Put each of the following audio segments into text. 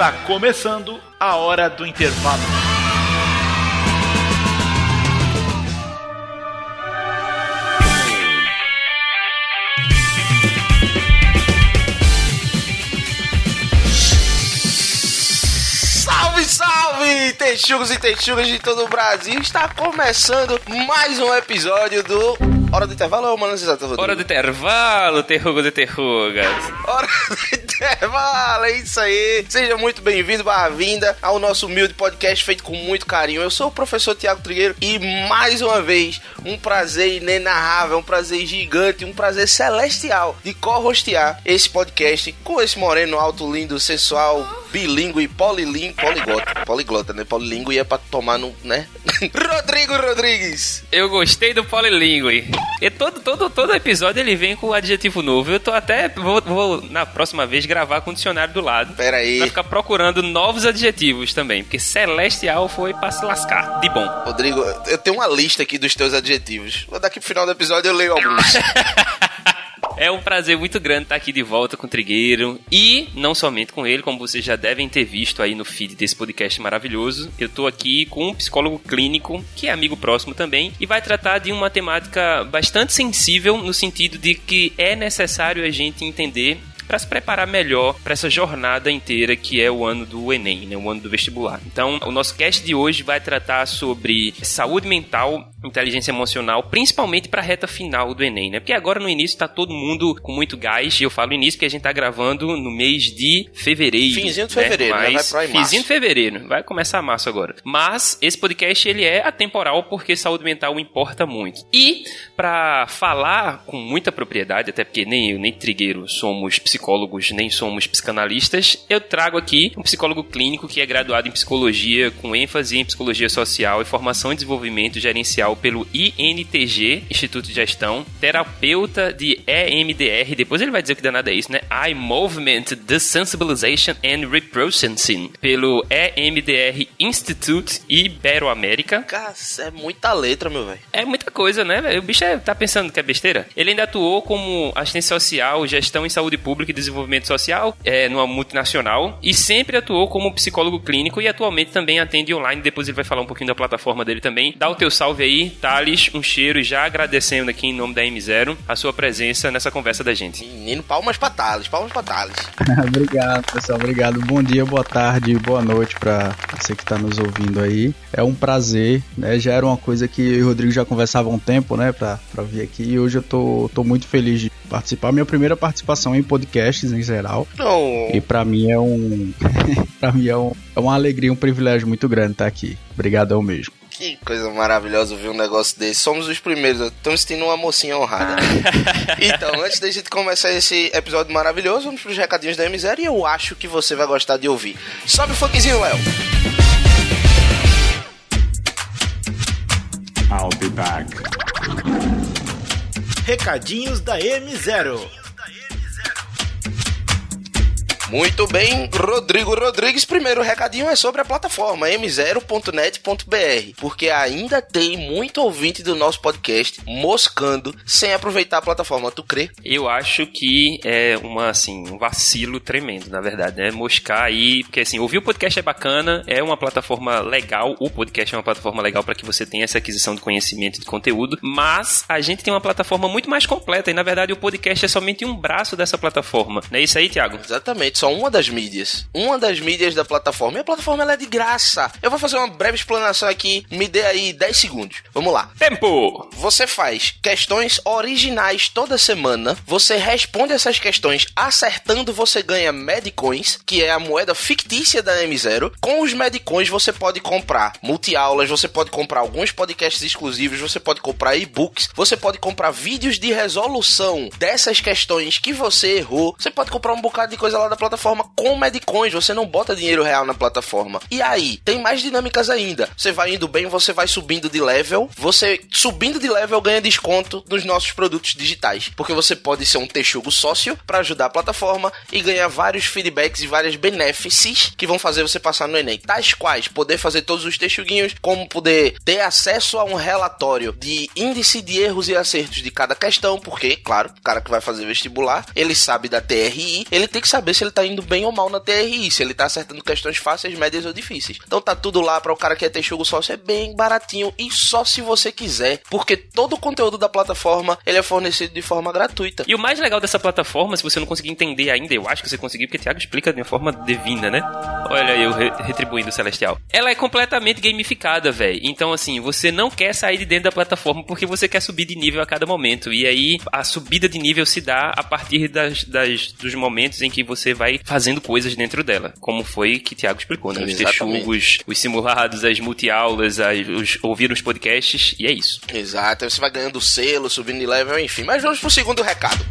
Está começando a hora do intervalo. Salve, salve, texugos e texugas de todo o Brasil! Está começando mais um episódio do Hora do Intervalo ou Mano Exato? Hora do intervalo, terrugo de terrugas. Hora do Intervalo, é isso aí! Seja muito bem-vindo, bem-vinda ao nosso humilde podcast feito com muito carinho. Eu sou o professor Tiago Trigueiro e mais uma vez, um prazer inenarrável, um prazer gigante, um prazer celestial de co-hostear esse podcast com esse moreno alto, lindo, sensual, bilíngue, polilingue, poliglota, poliglota, né? Polilingue é pra tomar no, né? Rodrigo Rodrigues! Eu gostei do polilingue. E todo, todo, todo episódio ele vem com um adjetivo novo. Eu tô até. Vou, vou na próxima vez gravar com o dicionário do lado. Pera aí. Pra ficar procurando novos adjetivos também. Porque celestial foi pra se lascar. De bom. Rodrigo, eu tenho uma lista aqui dos teus adjetivos. Daqui pro final do episódio eu leio alguns. É um prazer muito grande estar aqui de volta com o Trigueiro. E não somente com ele, como vocês já devem ter visto aí no feed desse podcast maravilhoso. Eu tô aqui com um psicólogo clínico, que é amigo próximo também, e vai tratar de uma temática bastante sensível, no sentido de que é necessário a gente entender para se preparar melhor para essa jornada inteira que é o ano do Enem, né, o ano do vestibular. Então, o nosso cast de hoje vai tratar sobre saúde mental, inteligência emocional, principalmente para a reta final do Enem, né? Porque agora no início tá todo mundo com muito gás, e eu falo início porque a gente tá gravando no mês de fevereiro. Finzinho de fevereiro, né? Mas, Vai pra aí Finzinho de fevereiro, vai começar março agora. Mas esse podcast ele é atemporal porque saúde mental importa muito. E para falar com muita propriedade, até porque nem eu nem Trigueiro somos psicólogos, nem somos psicanalistas, eu trago aqui um psicólogo clínico que é graduado em psicologia com ênfase em psicologia social e formação e desenvolvimento gerencial pelo INTG, Instituto de Gestão, terapeuta de EMDR, depois ele vai dizer o que danado é isso, né? Eye Movement Desensibilization and Reprocessing, pelo EMDR Institute Iberoamérica. Cara, é muita letra, meu velho. É muita coisa, né? O bicho é- tá pensando que é besteira. Ele ainda atuou como assistente social, gestão em saúde pública e desenvolvimento social é, numa multinacional e sempre atuou como psicólogo clínico e atualmente também atende online. Depois ele vai falar um pouquinho da plataforma dele também. Dá o teu salve aí, Thales, um cheiro e já agradecendo aqui em nome da M0 a sua presença nessa conversa da gente. Menino, palmas pra Thales, palmas pra Thales. obrigado, pessoal. Obrigado. Bom dia, boa tarde, boa noite pra você que tá nos ouvindo aí. É um prazer, né? Já era uma coisa que eu e o Rodrigo já conversava há um tempo, né? Pra, pra vir aqui. E hoje eu tô, tô muito feliz de participar. Minha primeira participação em podcasts em geral. Não. E pra mim é um. pra mim é, um, é uma alegria, um privilégio muito grande estar aqui. Obrigadão mesmo. Que coisa maravilhosa ver um negócio desse. Somos os primeiros, estamos sentindo uma mocinha honrada. então, antes da gente começar esse episódio maravilhoso, vamos pros recadinhos da M0 e eu acho que você vai gostar de ouvir. Sobe o funkzinho, Léo. I'll be back. Recadinhos da M0. Muito bem, Rodrigo Rodrigues. Primeiro recadinho é sobre a plataforma m0.net.br, porque ainda tem muito ouvinte do nosso podcast moscando sem aproveitar a plataforma. Tu crê? Eu acho que é uma, assim, um vacilo tremendo, na verdade, né? Moscar aí, porque assim, ouvir o podcast é bacana, é uma plataforma legal, o podcast é uma plataforma legal para que você tenha essa aquisição de conhecimento de conteúdo, mas a gente tem uma plataforma muito mais completa e na verdade o podcast é somente um braço dessa plataforma. Não é isso aí, Thiago? Exatamente, só uma das mídias. Uma das mídias da plataforma. E a plataforma ela é de graça. Eu vou fazer uma breve explanação aqui, me dê aí 10 segundos. Vamos lá. Tempo! Você faz questões originais toda semana. Você responde essas questões acertando, você ganha Medcoins, que é a moeda fictícia da M0. Com os Medcoins você pode comprar multiaulas, você pode comprar alguns podcasts exclusivos, você pode comprar e-books, você pode comprar vídeos de resolução dessas questões que você errou. Você pode comprar um bocado de coisa lá da plataforma com Medcoins, você não bota dinheiro real na plataforma. E aí, tem mais dinâmicas ainda. Você vai indo bem, você vai subindo de level, você subindo de level ganha desconto nos nossos produtos digitais, porque você pode ser um texugo sócio para ajudar a plataforma e ganhar vários feedbacks e várias benefícios que vão fazer você passar no Enem. Tais quais poder fazer todos os texuguinhos, como poder ter acesso a um relatório de índice de erros e acertos de cada questão, porque, claro, o cara que vai fazer vestibular, ele sabe da TRI, ele tem que saber se ele tá tá indo bem ou mal na TRI, se ele tá acertando questões fáceis, médias ou difíceis. Então tá tudo lá para o cara que é texugo sócio, é bem baratinho e só se você quiser, porque todo o conteúdo da plataforma ele é fornecido de forma gratuita. E o mais legal dessa plataforma, se você não conseguir entender ainda, eu acho que você conseguiu, porque o Thiago explica de uma forma divina, né? Olha eu re retribuindo o Celestial. Ela é completamente gamificada, velho. Então, assim, você não quer sair de dentro da plataforma porque você quer subir de nível a cada momento. E aí, a subida de nível se dá a partir das, das dos momentos em que você vai fazendo coisas dentro dela. Como foi que o Thiago explicou, né? Os texugos, os simulados, as multiaulas, as, os, ouvir os podcasts, e é isso. Exato. Você vai ganhando selo, subindo de level, enfim. Mas vamos pro segundo recado.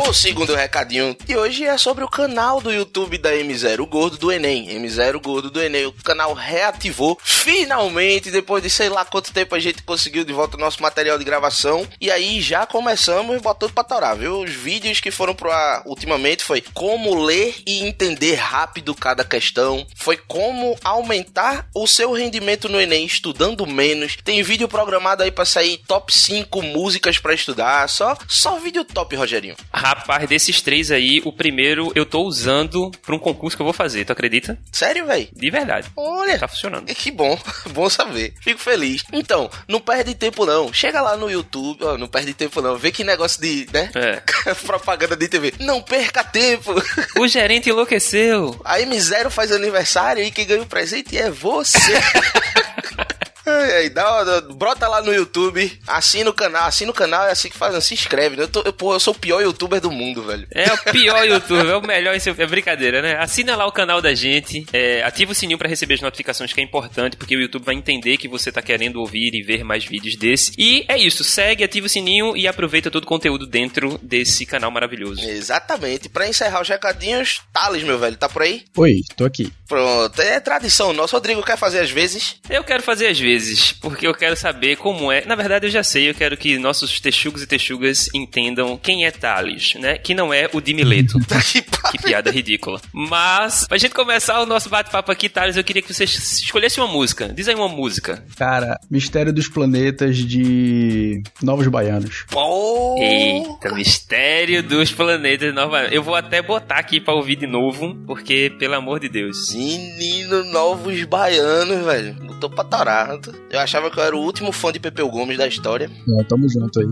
O segundo recadinho de hoje é sobre o canal do YouTube da M0 Gordo do Enem. M0 Gordo do Enem. O canal reativou finalmente, depois de sei lá quanto tempo a gente conseguiu de volta o nosso material de gravação. E aí já começamos botando pra torar, viu? Os vídeos que foram pro ar ultimamente foi como ler e entender rápido cada questão. Foi como aumentar o seu rendimento no Enem estudando menos. Tem vídeo programado aí pra sair top 5 músicas para estudar. Só, só vídeo top, Rogerinho. Rapaz, desses três aí, o primeiro eu tô usando pra um concurso que eu vou fazer, tu acredita? Sério, velho? De verdade. Olha. Tá funcionando. Que bom, bom saber. Fico feliz. Então, não perde tempo não. Chega lá no YouTube, ó, não perde tempo não. Vê que negócio de, né? É. Propaganda de TV. Não perca tempo. O gerente enlouqueceu. A M0 faz aniversário e quem ganha o presente é você. Ai, dá, dá, brota lá no YouTube, assina o canal, assina o canal, é assim que faz, se inscreve. né? Eu, tô, eu, pô, eu sou o pior youtuber do mundo, velho. É o pior youtuber, é o melhor, isso é brincadeira, né? Assina lá o canal da gente, é, ativa o sininho para receber as notificações, que é importante, porque o YouTube vai entender que você tá querendo ouvir e ver mais vídeos desse. E é isso, segue, ativa o sininho e aproveita todo o conteúdo dentro desse canal maravilhoso. Exatamente. Para encerrar os recadinhos, Thales, meu velho, tá por aí? Oi, tô aqui. Pronto, é tradição nossa. Rodrigo quer fazer às vezes? Eu quero fazer às vezes vezes, porque eu quero saber como é. Na verdade, eu já sei, eu quero que nossos texugos e texugas entendam quem é Thales, né? Que não é o Dimileto. que, que piada ridícula. Mas, pra gente começar o nosso bate-papo aqui, Thales, eu queria que você escolhesse uma música. Diz aí uma música. Cara, Mistério dos Planetas de Novos Baianos. Pô! Eita, Mistério dos Planetas de Novos Baianos. Eu vou até botar aqui pra ouvir de novo, porque, pelo amor de Deus. Menino Novos Baianos, velho. Botou pra torar. Eu achava que eu era o último fã de Pepeu Gomes da história. É, tamo junto aí.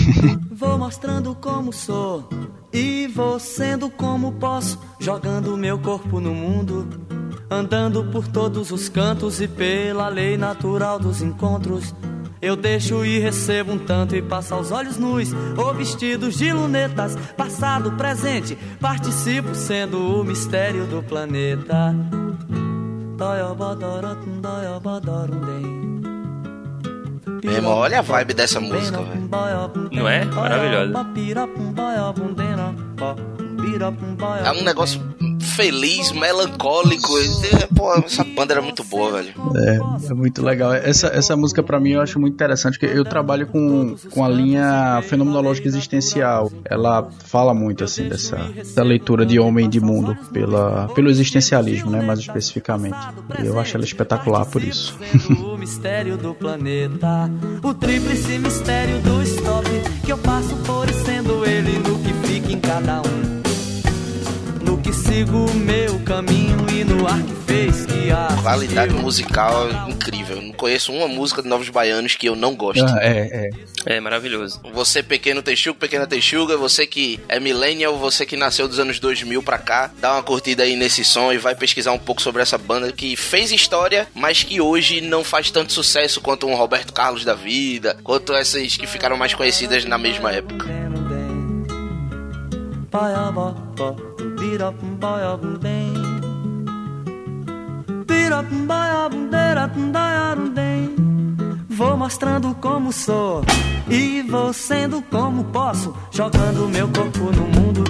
vou mostrando como sou e vou sendo como posso, jogando meu corpo no mundo, andando por todos os cantos e pela lei natural dos encontros. Eu deixo e recebo um tanto e passo aos olhos nus ou vestidos de lunetas, passado, presente, participo sendo o mistério do planeta. Meu irmão, olha a vibe dessa música, velho. Não é? Maravilhosa. É um negócio feliz, melancólico. Pô, essa banda era muito boa, velho. É, é muito legal. Essa, essa música para mim eu acho muito interessante, porque eu trabalho com, com a linha fenomenológica existencial. Ela fala muito, assim, dessa, dessa leitura de homem de mundo pela, pelo existencialismo, né, mais especificamente. E eu acho ela espetacular por isso. o mistério do planeta, o tríplice mistério do stop, que eu passo por sendo ele no que fica em cada um sigo o meu caminho e no ar que fez que a qualidade musical é incrível. Não conheço uma música de Novos Baianos que eu não gosto. Ah, é, é. É maravilhoso. Você pequeno texuga, pequena texuga, você que é millennial, você que nasceu dos anos 2000 pra cá, dá uma curtida aí nesse som e vai pesquisar um pouco sobre essa banda que fez história, mas que hoje não faz tanto sucesso quanto um Roberto Carlos da vida, quanto essas que ficaram mais conhecidas na mesma época. Vou mostrando como sou e vou sendo como posso, jogando meu corpo no mundo,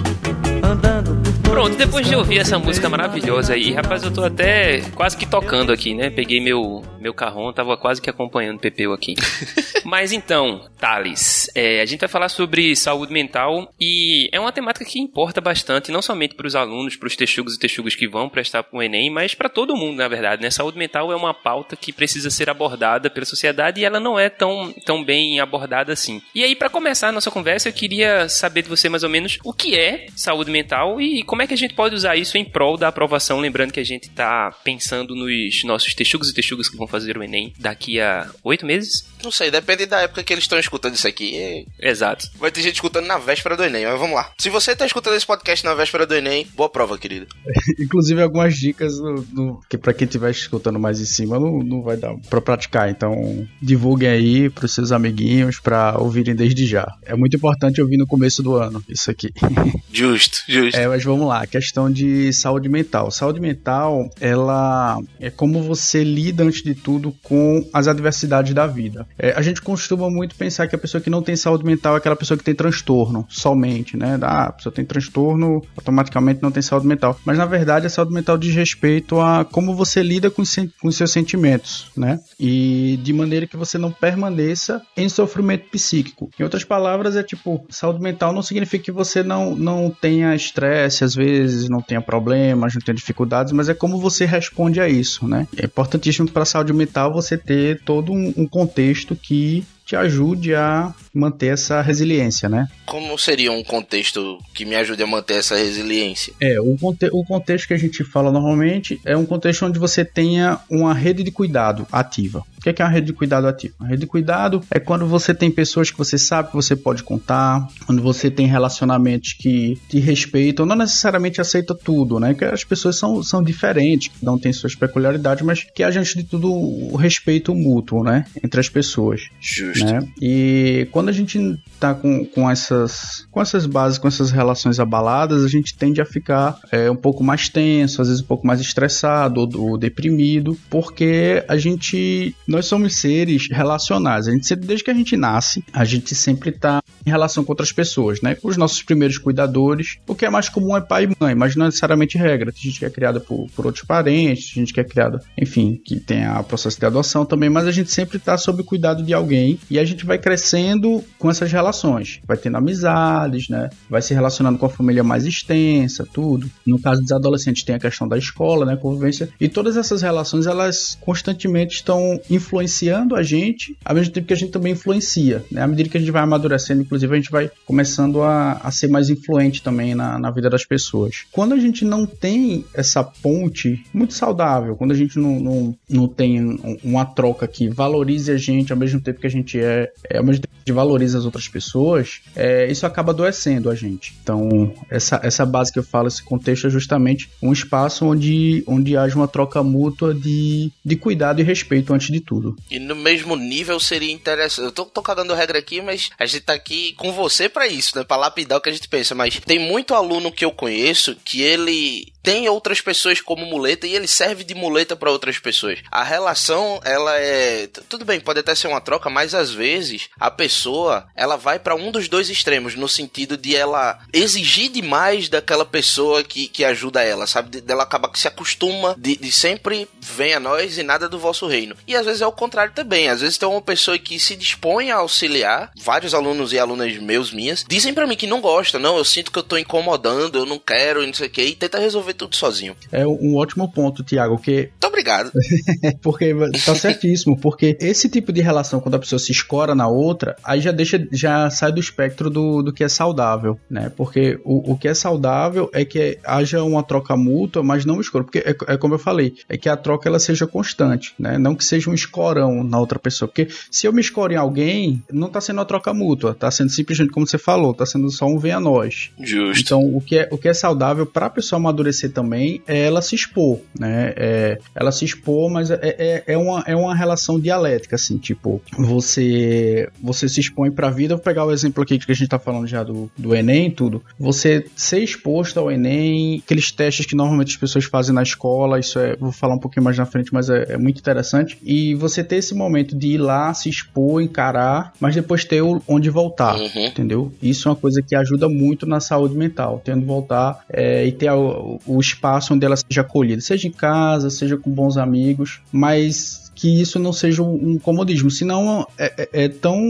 andando Pronto, depois de ouvir essa música maravilhosa aí, rapaz, eu tô até quase que tocando aqui, né? Peguei meu, meu carrão, tava quase que acompanhando o Pepeu aqui. Mas então, Thales, é, a gente vai falar sobre saúde mental e é uma temática que importa bastante, não somente para os alunos, para os texugos e texugos que vão prestar para o Enem, mas para todo mundo, na verdade, né? Saúde mental é uma pauta que precisa ser abordada pela sociedade e ela não é tão, tão bem abordada assim. E aí, para começar a nossa conversa, eu queria saber de você mais ou menos o que é saúde mental e como é que a gente pode usar isso em prol da aprovação. Lembrando que a gente tá pensando nos nossos texugos e texugas que vão fazer o Enem daqui a oito meses. Não sei, depende da época que eles estão escutando isso aqui. Exato. Vai ter gente escutando na véspera do Enem, mas vamos lá. Se você tá escutando esse podcast na véspera do Enem, boa prova, querido. Inclusive, algumas dicas do, do, que para quem estiver escutando mais em cima não, não vai dar para praticar. Então, divulguem aí pros seus amiguinhos para ouvirem desde já. É muito importante ouvir no começo do ano isso aqui. Justo, justo. É, mas vamos lá, questão de saúde mental. Saúde mental, ela é como você lida antes de tudo com as adversidades da vida. É, a gente costuma muito pensar que a pessoa que não tem saúde mental é aquela pessoa que tem transtorno, somente, né? Ah, a pessoa tem transtorno, automaticamente não tem saúde mental. Mas na verdade, a saúde mental diz respeito a como você lida com, com seus sentimentos, né? E de maneira que você não permaneça em sofrimento psíquico. Em outras palavras, é tipo, saúde mental não significa que você não, não tenha estresse, às vezes, não tenha problemas, não tenha dificuldades, mas é como você responde a isso, né? É importantíssimo para a saúde mental você ter todo um, um contexto que te ajude a manter essa resiliência, né? Como seria um contexto que me ajude a manter essa resiliência? É, o, conte o contexto que a gente fala normalmente é um contexto onde você tenha uma rede de cuidado ativa. O que é, que é uma rede de cuidado ativa? A rede de cuidado é quando você tem pessoas que você sabe que você pode contar, quando você tem relacionamentos que te respeitam, não necessariamente aceita tudo, né? Que as pessoas são, são diferentes, não tem suas peculiaridades, mas que haja antes de tudo o respeito mútuo, né? Entre as pessoas. Justo. Né? E quando a gente tá com, com, essas, com essas bases, com essas relações abaladas, a gente tende a ficar é, um pouco mais tenso, às vezes um pouco mais estressado ou, ou deprimido, porque a gente nós somos seres relacionais. A gente desde que a gente nasce, a gente sempre está em relação com outras pessoas, né? Os nossos primeiros cuidadores, o que é mais comum é pai e mãe, mas não é necessariamente regra. Tem gente que é criada por, por outros parentes, tem gente que é criada, enfim, que tem a processo de adoção também, mas a gente sempre está sob o cuidado de alguém e a gente vai crescendo com essas relações. Vai tendo amizades, né? Vai se relacionando com a família mais extensa, tudo. No caso dos adolescentes tem a questão da escola, né, convivência, e todas essas relações elas constantemente estão influenciando a gente, ao mesmo tempo que a gente também influencia. Né? À medida que a gente vai amadurecendo, inclusive, a gente vai começando a, a ser mais influente também na, na vida das pessoas. Quando a gente não tem essa ponte muito saudável, quando a gente não, não, não tem uma troca que valorize a gente ao mesmo tempo que a gente é, é ao mesmo tempo que valoriza as outras pessoas, é, isso acaba adoecendo a gente. Então, essa, essa base que eu falo, esse contexto é justamente um espaço onde, onde haja uma troca mútua de, de cuidado e respeito antes de tudo tudo. E no mesmo nível seria interessante. Eu tô, tô cagando regra aqui, mas a gente tá aqui com você para isso, né? Pra lapidar o que a gente pensa. Mas tem muito aluno que eu conheço que ele tem outras pessoas como muleta e ele serve de muleta para outras pessoas. A relação, ela é. Tudo bem, pode até ser uma troca, mas às vezes a pessoa ela vai para um dos dois extremos, no sentido de ela exigir demais daquela pessoa que, que ajuda ela, sabe? Dela acaba que se acostuma de, de sempre vem a nós e nada do vosso reino. E às vezes é o contrário também. Às vezes tem uma pessoa que se dispõe a auxiliar, vários alunos e alunas meus, minhas, dizem para mim que não gosta, não, eu sinto que eu tô incomodando, eu não quero, não sei o que, e tenta resolver resolver tudo sozinho. É um ótimo ponto, Tiago, que... Muito obrigado. porque tá certíssimo, porque esse tipo de relação, quando a pessoa se escora na outra, aí já deixa, já sai do espectro do, do que é saudável, né? Porque o, o que é saudável é que haja uma troca mútua, mas não escuro, porque é, é como eu falei, é que a troca ela seja constante, né? Não que seja um escorão na outra pessoa, porque se eu me escoro em alguém, não tá sendo uma troca mútua, tá sendo simplesmente como você falou, tá sendo só um vem a nós. Justo. Então, o que é, o que é saudável para a pessoa amadurecer também é ela se expor, né? É, ela se expor, mas é, é, é, uma, é uma relação dialética, assim, tipo, você você se expõe para a vida. Vou pegar o exemplo aqui que a gente tá falando já do, do Enem tudo. Você ser exposto ao Enem, aqueles testes que normalmente as pessoas fazem na escola, isso é, vou falar um pouquinho mais na frente, mas é, é muito interessante. E você ter esse momento de ir lá, se expor, encarar, mas depois ter onde voltar, uhum. entendeu? Isso é uma coisa que ajuda muito na saúde mental, tendo voltar é, e ter o, o espaço onde ela seja acolhida, seja em casa, seja com bons amigos, mas que isso não seja um comodismo. Senão é, é, é, tão,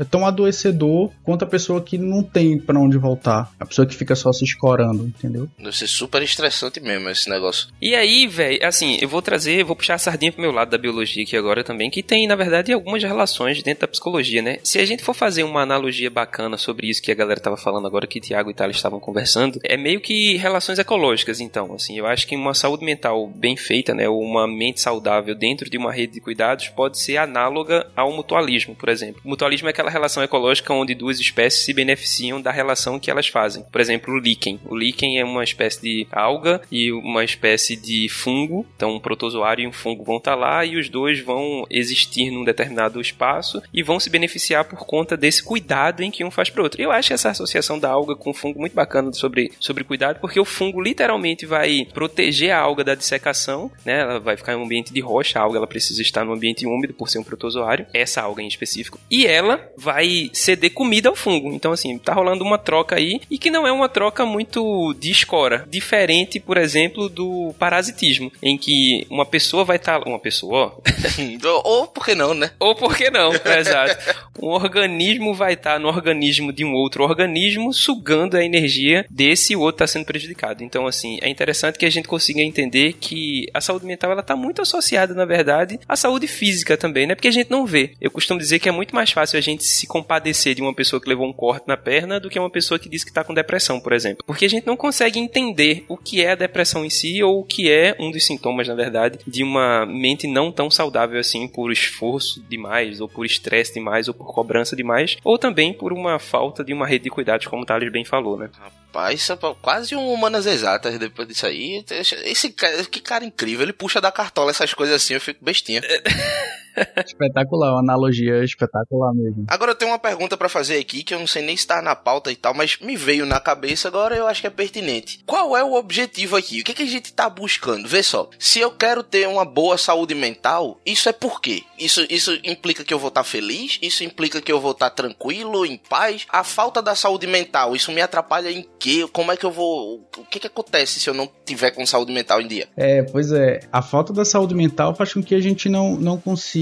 é tão adoecedor quanto a pessoa que não tem para onde voltar. A pessoa que fica só se escorando, entendeu? Deve ser super estressante mesmo esse negócio. E aí, velho, assim, eu vou trazer, vou puxar a sardinha pro meu lado da biologia aqui agora também, que tem, na verdade, algumas relações dentro da psicologia, né? Se a gente for fazer uma analogia bacana sobre isso que a galera tava falando agora, que Tiago e Thales estavam conversando, é meio que relações ecológicas, então, assim, eu acho que uma saúde mental bem feita, né, ou uma mente saudável dentro de uma rede de cuidados pode ser análoga ao mutualismo, por exemplo. O mutualismo é aquela relação ecológica onde duas espécies se beneficiam da relação que elas fazem. Por exemplo, o líquen. O líquen é uma espécie de alga e uma espécie de fungo. Então, um protozoário e um fungo vão estar lá e os dois vão existir num determinado espaço e vão se beneficiar por conta desse cuidado em que um faz para o outro. Eu acho essa associação da alga com o fungo muito bacana sobre, sobre cuidado, porque o fungo literalmente vai proteger a alga da dissecação, né? Ela vai ficar em um ambiente de rocha, a alga ela precisa estar no ambiente úmido por ser um protozoário, essa alga em específico. E ela vai ceder comida ao fungo. Então, assim, tá rolando uma troca aí e que não é uma troca muito de escora. Diferente, por exemplo, do parasitismo, em que uma pessoa vai estar. Tá... Uma pessoa, ó. Ou por que não, né? Ou por que não, exato. Um organismo vai estar tá no organismo de um outro organismo, sugando a energia desse e o outro está sendo prejudicado. Então, assim, é interessante que a gente consiga entender que a saúde mental ela está muito associada, na verdade, à saúde física também, né? Porque a gente não vê. Eu costumo dizer que é muito mais fácil a gente se compadecer de uma pessoa que levou um corte na perna do que uma pessoa que diz que está com depressão, por exemplo. Porque a gente não consegue entender o que é a depressão em si ou o que é um dos sintomas, na verdade, de uma mente não tão saudável assim por esforço demais, ou por estresse demais, ou por cobrança demais, ou também por uma falta de uma rede de cuidados, como o Thales bem falou, né? Rapaz, é quase um humanas exatas depois disso aí. Esse cara, que cara incrível, ele puxa da cartola essas coisas assim, eu fico Yeah. espetacular, uma analogia espetacular mesmo. Agora eu tenho uma pergunta para fazer aqui que eu não sei nem se tá na pauta e tal, mas me veio na cabeça agora eu acho que é pertinente. Qual é o objetivo aqui? O que, que a gente tá buscando? Vê só, se eu quero ter uma boa saúde mental, isso é por quê? Isso, isso implica que eu vou estar tá feliz? Isso implica que eu vou estar tá tranquilo, em paz? A falta da saúde mental, isso me atrapalha em quê? Como é que eu vou. O que, que acontece se eu não tiver com saúde mental em dia? É, pois é. A falta da saúde mental faz com que a gente não, não consiga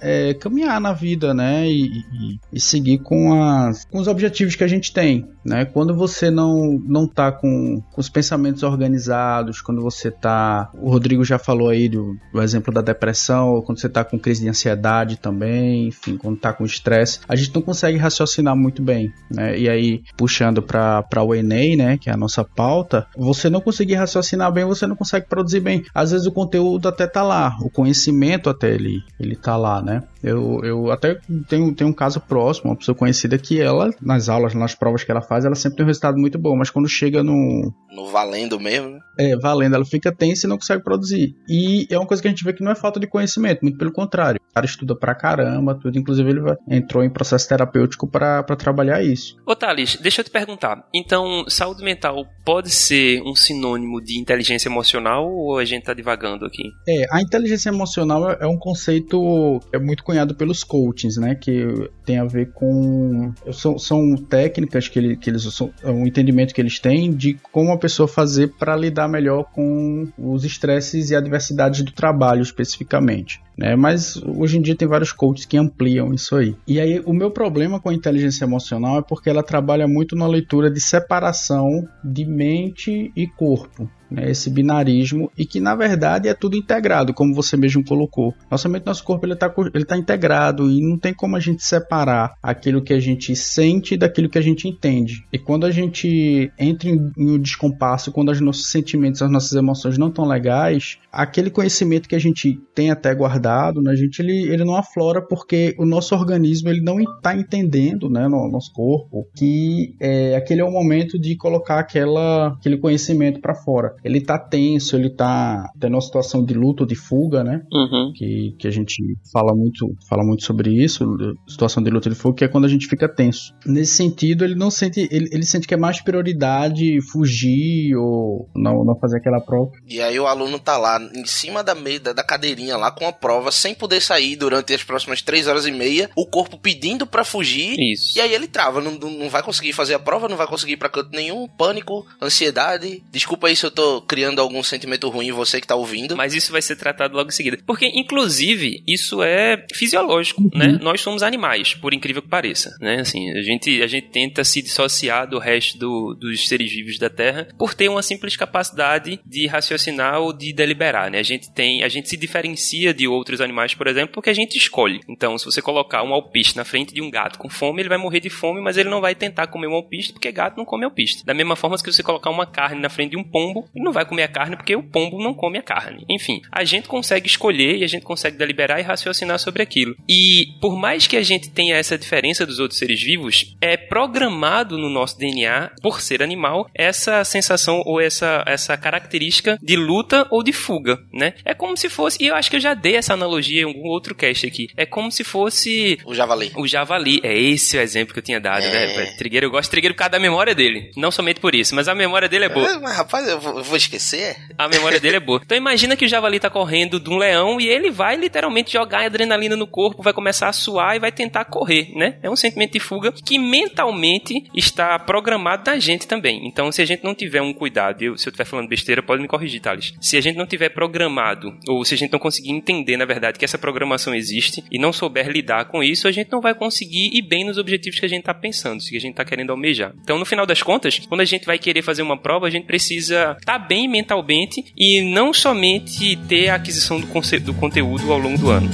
é, caminhar na vida, né? E, e, e, seguir com, as, com os objetivos que a gente tem, né? Quando você não, não tá com, com os pensamentos organizados, quando você tá. O Rodrigo já falou aí do, do exemplo da depressão, quando você tá com crise de ansiedade também, enfim, quando tá com estresse, a gente não consegue raciocinar muito bem, né? E aí, puxando para o Enem, né, que é a nossa pauta, você não conseguir raciocinar bem, você não consegue produzir bem. Às vezes o conteúdo até tá lá, o conhecimento até ele, ele tá lá, né? Eu, eu até tenho, tenho um caso próximo, uma pessoa conhecida que ela, nas aulas, nas provas que ela faz, ela sempre tem um resultado muito bom, mas quando chega no. No valendo mesmo, né? É, valendo, ela fica tensa e não consegue produzir. E é uma coisa que a gente vê que não é falta de conhecimento, muito pelo contrário. O cara estuda pra caramba, tudo. Inclusive, ele entrou em processo terapêutico para trabalhar isso. Ô, Thales, deixa eu te perguntar. Então, saúde mental pode ser um sinônimo de inteligência emocional ou a gente tá divagando aqui? É, a inteligência emocional é um conceito que é muito cunhado pelos coachings, né? Que tem a ver com. São, são técnicas que, ele, que eles. São, é um entendimento que eles têm de como a pessoa fazer para lidar melhor com os estresses e adversidades do trabalho, especificamente. Né? Mas hoje em dia tem vários coaches que ampliam isso aí. E aí, o meu problema com a inteligência emocional é porque ela trabalha muito na leitura de separação de mente e corpo né, esse binarismo, e que na verdade é tudo integrado, como você mesmo colocou. Nossa mente, nosso corpo, ele está ele tá integrado e não tem como a gente separar aquilo que a gente sente daquilo que a gente entende. E quando a gente entra em, em um descompasso, quando os nossos sentimentos, as nossas emoções não estão legais, aquele conhecimento que a gente tem até guardado, né, a gente ele, ele não aflora porque o nosso organismo ele não está entendendo, né, no nosso corpo, que é, aquele é o momento de colocar aquela, aquele conhecimento para fora ele tá tenso, ele tá tendo uma situação de luto ou de fuga, né? Uhum. Que, que a gente fala muito, fala muito sobre isso, situação de luto ou de fuga, que é quando a gente fica tenso. Nesse sentido, ele não sente, ele, ele sente que é mais prioridade fugir ou não, não fazer aquela prova. E aí o aluno tá lá em cima da meia da cadeirinha lá com a prova, sem poder sair durante as próximas três horas e meia, o corpo pedindo para fugir. Isso. E aí ele trava, não, não vai conseguir fazer a prova, não vai conseguir ir pra canto nenhum, pânico, ansiedade. Desculpa aí se eu tô tô criando algum sentimento ruim em você que tá ouvindo. Mas isso vai ser tratado logo em seguida. Porque, inclusive, isso é fisiológico, uhum. né? Nós somos animais, por incrível que pareça, né? Assim, a gente, a gente tenta se dissociar do resto do, dos seres vivos da Terra por ter uma simples capacidade de raciocinar ou de deliberar, né? A gente tem, a gente se diferencia de outros animais, por exemplo, porque a gente escolhe. Então, se você colocar um alpiste na frente de um gato com fome, ele vai morrer de fome, mas ele não vai tentar comer um alpiste porque gato não come alpiste. Da mesma forma que você colocar uma carne na frente de um pombo, não vai comer a carne porque o pombo não come a carne. Enfim, a gente consegue escolher e a gente consegue deliberar e raciocinar sobre aquilo. E por mais que a gente tenha essa diferença dos outros seres vivos, é programado no nosso DNA, por ser animal, essa sensação ou essa, essa característica de luta ou de fuga, né? É como se fosse, e eu acho que eu já dei essa analogia em algum outro cast aqui, é como se fosse... O javali. O javali, é esse o exemplo que eu tinha dado, né? é. né? Trigueiro, eu gosto de Trigueiro por causa da memória dele. Não somente por isso, mas a memória dele é boa. É, mas rapaz, eu vou, vou esquecer? A memória dele é boa. Então imagina que o javali tá correndo de um leão e ele vai literalmente jogar adrenalina no corpo, vai começar a suar e vai tentar correr, né? É um sentimento de fuga que mentalmente está programado na gente também. Então, se a gente não tiver um cuidado, eu, se eu estiver falando besteira, pode me corrigir, Thales. Se a gente não tiver programado, ou se a gente não conseguir entender, na verdade, que essa programação existe e não souber lidar com isso, a gente não vai conseguir ir bem nos objetivos que a gente está pensando, que a gente está querendo almejar. Então, no final das contas, quando a gente vai querer fazer uma prova, a gente precisa estar tá bem mentalmente e não somente ter a aquisição do, do conteúdo ao longo do ano.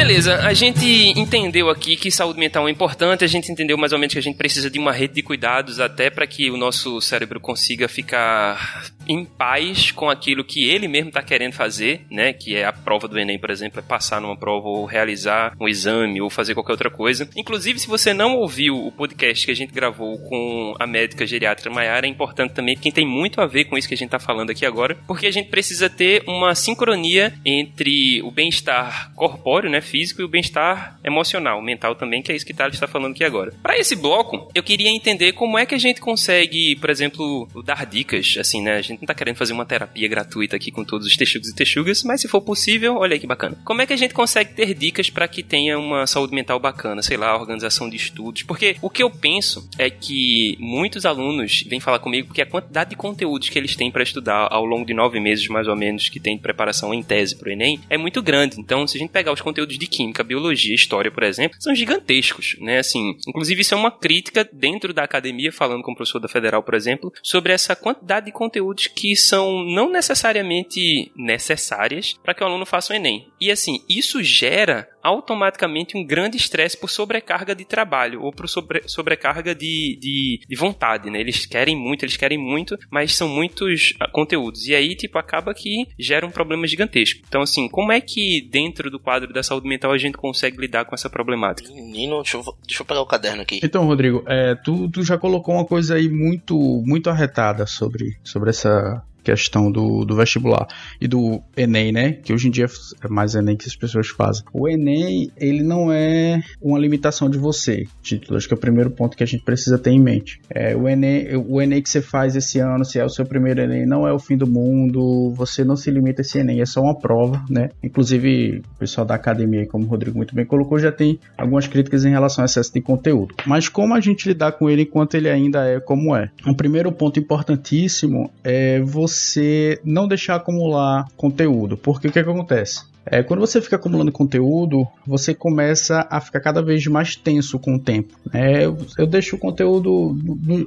Beleza, a gente entendeu aqui que saúde mental é importante, a gente entendeu mais ou menos que a gente precisa de uma rede de cuidados até para que o nosso cérebro consiga ficar em paz com aquilo que ele mesmo está querendo fazer, né? Que é a prova do Enem, por exemplo, é passar numa prova ou realizar um exame ou fazer qualquer outra coisa. Inclusive, se você não ouviu o podcast que a gente gravou com a médica geriatra Maiara, é importante também, porque tem muito a ver com isso que a gente está falando aqui agora, porque a gente precisa ter uma sincronia entre o bem-estar corpóreo, né, físico, e o bem-estar emocional, mental também, que é isso que Thales está falando aqui agora. Para esse bloco, eu queria entender como é que a gente consegue, por exemplo, dar dicas, assim, né? A gente não tá querendo fazer uma terapia gratuita aqui com todos os texugos e texugas, mas se for possível, olha aí que bacana. Como é que a gente consegue ter dicas para que tenha uma saúde mental bacana? Sei lá, organização de estudos. Porque o que eu penso é que muitos alunos vêm falar comigo porque a quantidade de conteúdos que eles têm para estudar ao longo de nove meses, mais ou menos, que tem de preparação em tese pro Enem, é muito grande. Então, se a gente pegar os conteúdos de química, biologia, história, por exemplo, são gigantescos, né? Assim, inclusive isso é uma crítica dentro da academia, falando com o professor da Federal, por exemplo, sobre essa quantidade de conteúdos que são não necessariamente necessárias para que o aluno faça o Enem. E assim, isso gera automaticamente um grande estresse por sobrecarga de trabalho ou por sobre, sobrecarga de, de, de, vontade, né? Eles querem muito, eles querem muito, mas são muitos ah, conteúdos. E aí, tipo, acaba que gera um problema gigantesco. Então, assim, como é que dentro do quadro da saúde mental a gente consegue lidar com essa problemática? Menino, deixa eu, deixa eu pegar o caderno aqui. Então, Rodrigo, é, tu, tu já colocou uma coisa aí muito, muito arretada sobre, sobre essa questão do, do vestibular e do Enem, né? Que hoje em dia é mais Enem que as pessoas fazem. O Enem, ele não é uma limitação de você, título. Acho que é o primeiro ponto que a gente precisa ter em mente. É, o, Enem, o Enem que você faz esse ano, se é o seu primeiro Enem, não é o fim do mundo. Você não se limita a esse Enem, é só uma prova, né? Inclusive, o pessoal da academia, como o Rodrigo muito bem colocou, já tem algumas críticas em relação ao excesso de conteúdo. Mas como a gente lidar com ele enquanto ele ainda é como é? Um primeiro ponto importantíssimo é você você não deixar acumular conteúdo. Porque o que, é que acontece? É, quando você fica acumulando conteúdo, você começa a ficar cada vez mais tenso com o tempo. É, eu, eu, deixo o conteúdo.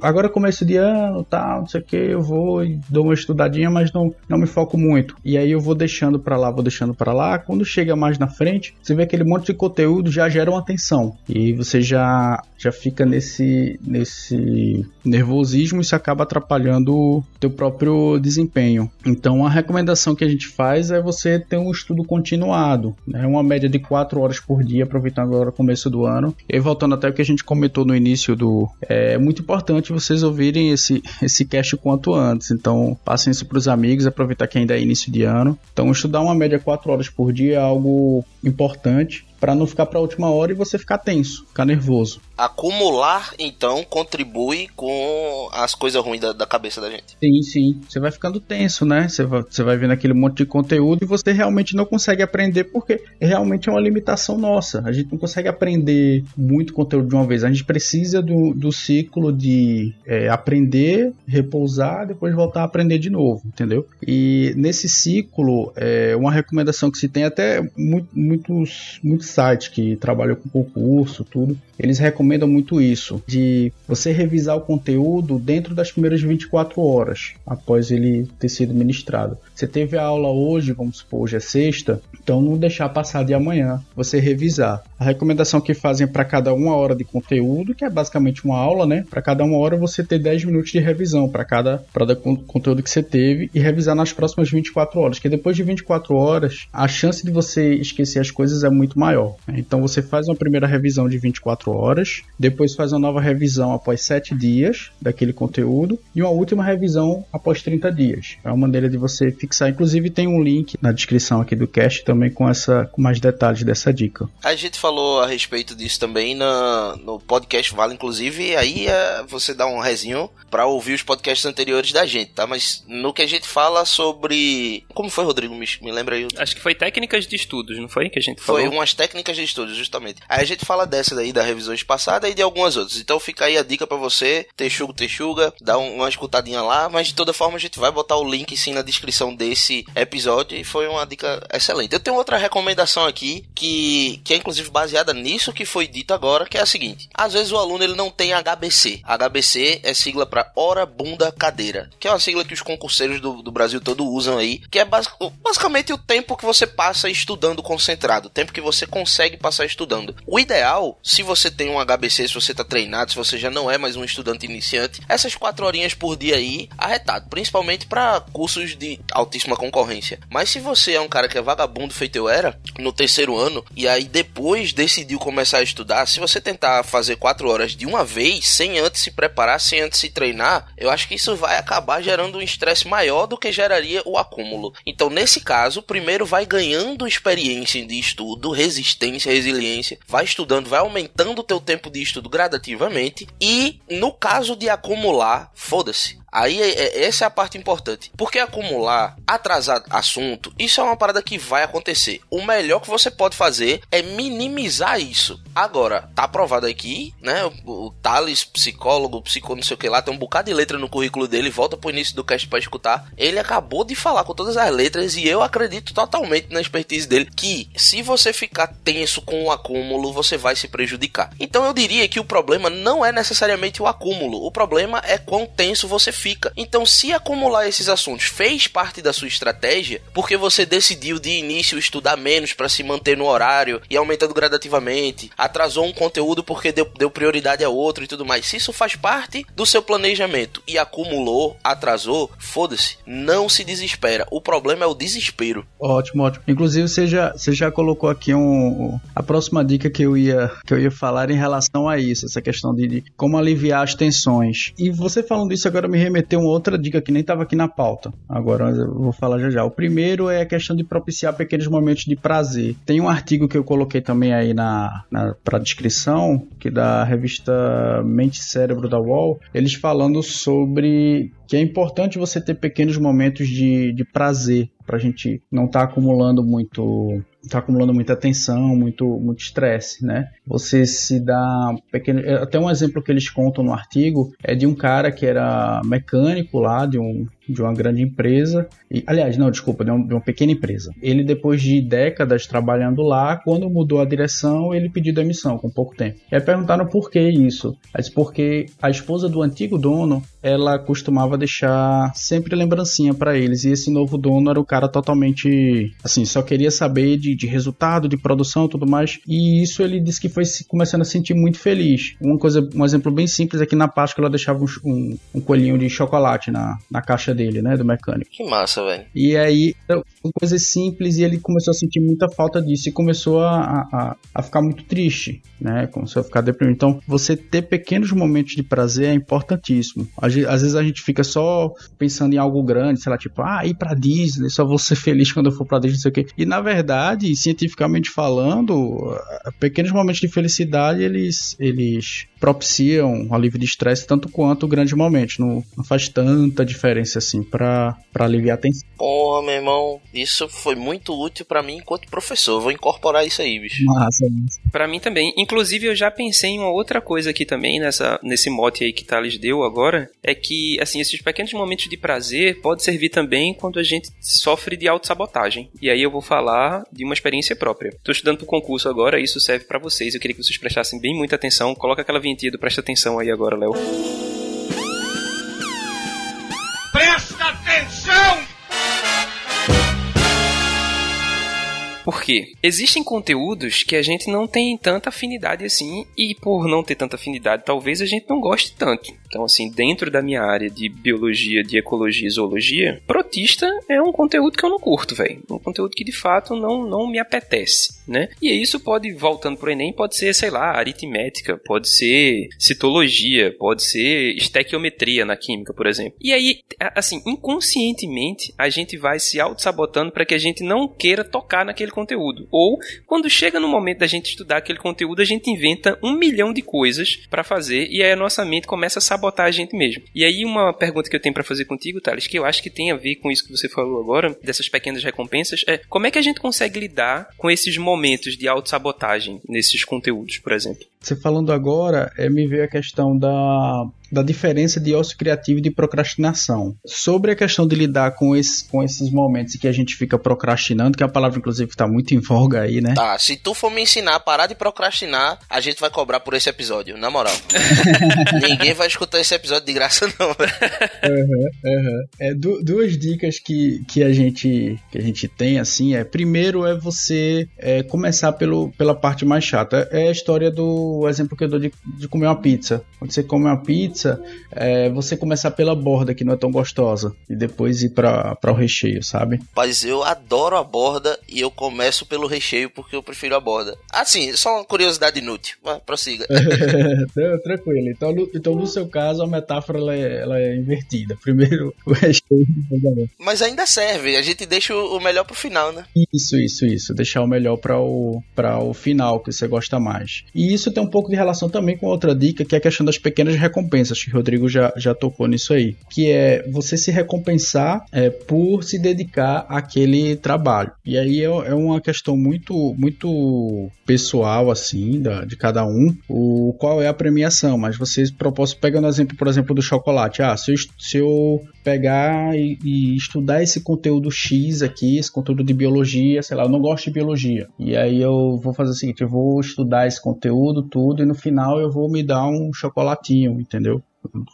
Agora começo de ano, tal, não sei o que, eu vou e dou uma estudadinha, mas não, não me foco muito. E aí eu vou deixando para lá, vou deixando para lá. Quando chega mais na frente, você vê aquele monte de conteúdo já gera uma atenção. E você já, já fica nesse, nesse nervosismo e isso acaba atrapalhando o teu próprio desempenho. Então a recomendação que a gente faz é você ter um estudo contínuo continuado, né? uma média de 4 horas por dia, aproveitando agora o começo do ano. E voltando até o que a gente comentou no início do. É muito importante vocês ouvirem esse, esse cast quanto antes. Então, passem isso para os amigos, aproveitar que ainda é início de ano. Então, estudar uma média 4 horas por dia é algo importante para não ficar para a última hora e você ficar tenso, ficar nervoso. Acumular, então, contribui com as coisas ruins da, da cabeça da gente. Sim, sim. Você vai ficando tenso, né? Você vai, você vai vendo aquele monte de conteúdo e você realmente não consegue aprender porque realmente é uma limitação nossa. A gente não consegue aprender muito conteúdo de uma vez. A gente precisa do, do ciclo de é, aprender, repousar, depois voltar a aprender de novo, entendeu? E nesse ciclo, é, uma recomendação que se tem até muito, muitos, muitos sites que trabalham com concurso, tudo, eles recomendam muito isso, de você revisar o conteúdo dentro das primeiras 24 horas após ele ter sido ministrado. Você teve a aula hoje, vamos supor, hoje é sexta, então não deixar passar de amanhã, você revisar. A recomendação que fazem para cada uma hora de conteúdo, que é basicamente uma aula, né? Para cada uma hora você ter 10 minutos de revisão para cada, cada conteúdo que você teve e revisar nas próximas 24 horas, que depois de 24 horas a chance de você esquecer as coisas é muito maior. Né? Então você faz uma primeira revisão de 24 horas, depois faz uma nova revisão após 7 dias daquele conteúdo e uma última revisão após 30 dias. É uma maneira de você fixar. Inclusive tem um link na descrição aqui do cast também com essa com mais detalhes dessa dica. A gente falou a respeito disso também na, no podcast Vale, inclusive, aí é, você dá um rezinho para ouvir os podcasts anteriores da gente, tá? Mas no que a gente fala sobre. Como foi, Rodrigo? Me, me lembra aí. Acho que foi técnicas de estudos, não foi? Que a gente falou? Foi umas técnicas de estudos, justamente. Aí a gente fala dessa daí, da revisão passada e de algumas outras. Então fica aí a dica para você, texuga, texuga, dá uma escutadinha lá, mas de toda forma a gente vai botar o link sim na descrição desse episódio e foi uma dica excelente. Eu tenho outra recomendação aqui que, que é inclusive baseada nisso que foi dito agora, que é a seguinte: às vezes o aluno ele não tem HBC. HBC é sigla para hora, bunda, cadeira, que é uma sigla que os concurseiros do, do Brasil todo usam aí, que é basic, basicamente o tempo que você passa estudando concentrado, o tempo que você consegue passar estudando. O ideal, se você tem um HBC, se você está treinado, se você já não é mais um estudante iniciante, essas quatro horinhas por dia aí, arretado, principalmente para cursos de altíssima concorrência. Mas se você é um cara que é vagabundo feito eu era, no terceiro ano, e aí depois decidiu começar a estudar, se você tentar fazer quatro horas de uma vez, sem antes se preparar, sem antes se treinar, eu acho que isso vai acabar gerando um estresse maior do que geraria o acúmulo. Então, nesse caso, primeiro vai ganhando experiência de estudo, resistência, resiliência, vai estudando, vai aumentando o teu tempo de estudo gradativamente e no caso de acumular, foda-se. Aí é, é, essa é a parte importante. Porque acumular, atrasar assunto, isso é uma parada que vai acontecer. O melhor que você pode fazer é minimizar isso. Agora, tá aprovado aqui, né? O, o Thales, psicólogo, psicólogo, não sei o que lá, tem um bocado de letra no currículo dele, volta pro início do cast pra escutar. Ele acabou de falar com todas as letras e eu acredito totalmente na expertise dele que se você ficar tenso com o acúmulo, você vai se prejudicar. Então eu diria que o problema não é necessariamente o acúmulo, o problema é quão tenso você fica fica. Então, se acumular esses assuntos fez parte da sua estratégia, porque você decidiu de início estudar menos para se manter no horário e aumentando gradativamente, atrasou um conteúdo porque deu, deu prioridade a outro e tudo mais. Se isso faz parte do seu planejamento e acumulou, atrasou, foda-se, não se desespera. O problema é o desespero. Ótimo, ótimo. Inclusive, você já, você já colocou aqui um, a próxima dica que eu ia que eu ia falar em relação a isso, essa questão de, de como aliviar as tensões. E você falando isso agora me remeteu uma outra dica que nem estava aqui na pauta. Agora eu vou falar já já. O primeiro é a questão de propiciar pequenos momentos de prazer. Tem um artigo que eu coloquei também aí na, na para descrição, que da revista Mente e Cérebro da UOL, eles falando sobre que é importante você ter pequenos momentos de, de prazer para a gente não estar tá acumulando muito tá acumulando muita tensão, muito muito estresse, né? Você se dá pequeno, até um exemplo que eles contam no artigo é de um cara que era mecânico lá de um de uma grande empresa. E, aliás, não, desculpa, de, um, de, uma pequena empresa. Ele, depois de décadas trabalhando lá, quando mudou a direção, ele pediu demissão com pouco tempo. E aí perguntaram por que isso. Mas porque a esposa do antigo dono, ela costumava deixar sempre lembrancinha para eles. E esse novo dono era o cara totalmente, assim, só queria saber de, de resultado, de produção tudo mais. E isso ele disse que foi começando a sentir muito feliz. Uma coisa, um exemplo bem simples é que na Páscoa ela deixava um, um, um coelhinho de chocolate na, na caixa dele, né? Do mecânico. Que massa, velho. E aí, São coisas simples e ele começou a sentir muita falta disso e começou a, a, a ficar muito triste, né? Começou a ficar deprimido. Então, você ter pequenos momentos de prazer é importantíssimo. Às, vezes a gente fica só pensando em algo grande, sei lá, tipo, ah, ir pra Disney, só vou ser feliz quando eu for pra Disney, não sei o quê. E na verdade, cientificamente falando, pequenos momentos de felicidade eles, eles propiciam alívio de estresse tanto quanto grandes momentos. Não, não faz tanta diferença assim para aliviar a tensão. Porra, meu irmão, isso foi muito útil para mim enquanto professor. Vou incorporar isso aí, bicho. Massa, massa. Pra mim também. Inclusive, eu já pensei em uma outra coisa aqui também, nessa, nesse mote aí que Thales deu agora. É que, assim, esses pequenos momentos de prazer pode servir também quando a gente sofre de autossabotagem. E aí eu vou falar de uma experiência própria. Tô estudando pro concurso agora, isso serve para vocês. Eu queria que vocês prestassem bem muita atenção. Coloca aquela vinheta, presta atenção aí agora, Léo. Presta atenção! Por quê? Existem conteúdos que a gente não tem tanta afinidade assim, e por não ter tanta afinidade, talvez a gente não goste tanto. Então, assim, dentro da minha área de biologia, de ecologia e zoologia, protista é um conteúdo que eu não curto, velho. Um conteúdo que de fato não, não me apetece, né? E isso pode, voltando pro Enem, pode ser, sei lá, aritmética, pode ser citologia, pode ser estequiometria na química, por exemplo. E aí, assim, inconscientemente, a gente vai se auto-sabotando para que a gente não queira tocar naquele conteúdo. Ou, quando chega no momento da gente estudar aquele conteúdo, a gente inventa um milhão de coisas para fazer e aí a nossa mente começa a sabotar a gente mesmo. E aí, uma pergunta que eu tenho para fazer contigo, Thales, que eu acho que tem a ver com isso que você falou agora, dessas pequenas recompensas, é como é que a gente consegue lidar com esses momentos de autossabotagem nesses conteúdos, por exemplo? Você falando agora, é, me veio a questão da, da diferença de ócio criativo e de procrastinação. Sobre a questão de lidar com, esse, com esses momentos que a gente fica procrastinando, que é a palavra, inclusive, que está muito em voga aí, né? Tá, se tu for me ensinar a parar de procrastinar, a gente vai cobrar por esse episódio, na moral. Ninguém vai escutar esse episódio de graça, não. Uhum, uhum. É, du duas dicas que, que, a gente, que a gente tem, assim, é... Primeiro é você é, começar pelo, pela parte mais chata. É a história do o exemplo que eu dou de, de comer uma pizza. Quando você come uma pizza, é, você começar pela borda, que não é tão gostosa, e depois ir para o recheio, sabe? Mas eu adoro a borda e eu começo pelo recheio porque eu prefiro a borda. Assim, só uma curiosidade inútil. Mas prossiga. Tranquilo. Então no, então, no seu caso, a metáfora ela é, ela é invertida. Primeiro o recheio, depois a borda. Mas ainda serve. A gente deixa o melhor pro final, né? Isso, isso, isso. Deixar o melhor para o, o final, que você gosta mais. E isso tem um pouco de relação também com outra dica, que é a questão das pequenas recompensas, que o Rodrigo já, já tocou nisso aí. Que é você se recompensar é, por se dedicar àquele trabalho. E aí é, é uma questão muito, muito pessoal, assim, da, de cada um, o qual é a premiação. Mas vocês propósito, pegando exemplo, por exemplo, do chocolate. Ah, se eu, se eu pegar e, e, estudar esse conteúdo X aqui, esse conteúdo de biologia, sei lá, eu não gosto de biologia. E aí eu vou fazer o seguinte, eu vou estudar esse conteúdo, tudo, e no final eu vou me dar um chocolatinho, entendeu?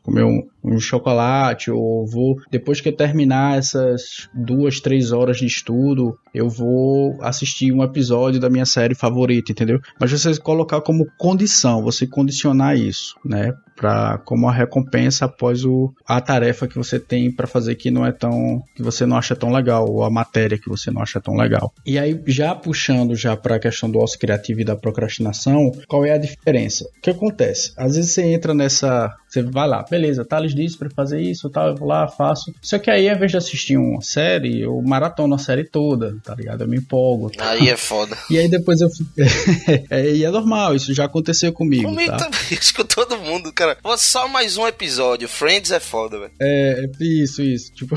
Comer um, um, chocolate, ou vou, depois que eu terminar essas duas, três horas de estudo, eu vou assistir um episódio da minha série favorita, entendeu? Mas você colocar como condição, você condicionar isso, né? Pra, como a recompensa após o, a tarefa que você tem para fazer que não é tão que você não acha tão legal ou a matéria que você não acha tão legal. E aí já puxando já para a questão do ócio criativo e da procrastinação, qual é a diferença? O que acontece? Às vezes você entra nessa você vai lá, beleza, Thales disse para fazer isso, tal, eu vou lá, faço. Só que aí, ao invés de assistir uma série, eu maratono a série toda, tá ligado? Eu me empolgo. Tá? Aí é foda. E aí depois eu fico. é, e é normal, isso já aconteceu comigo. Comigo tá? também, isso com todo mundo, cara. Só mais um episódio, Friends é foda, velho. É, isso, isso. Tipo,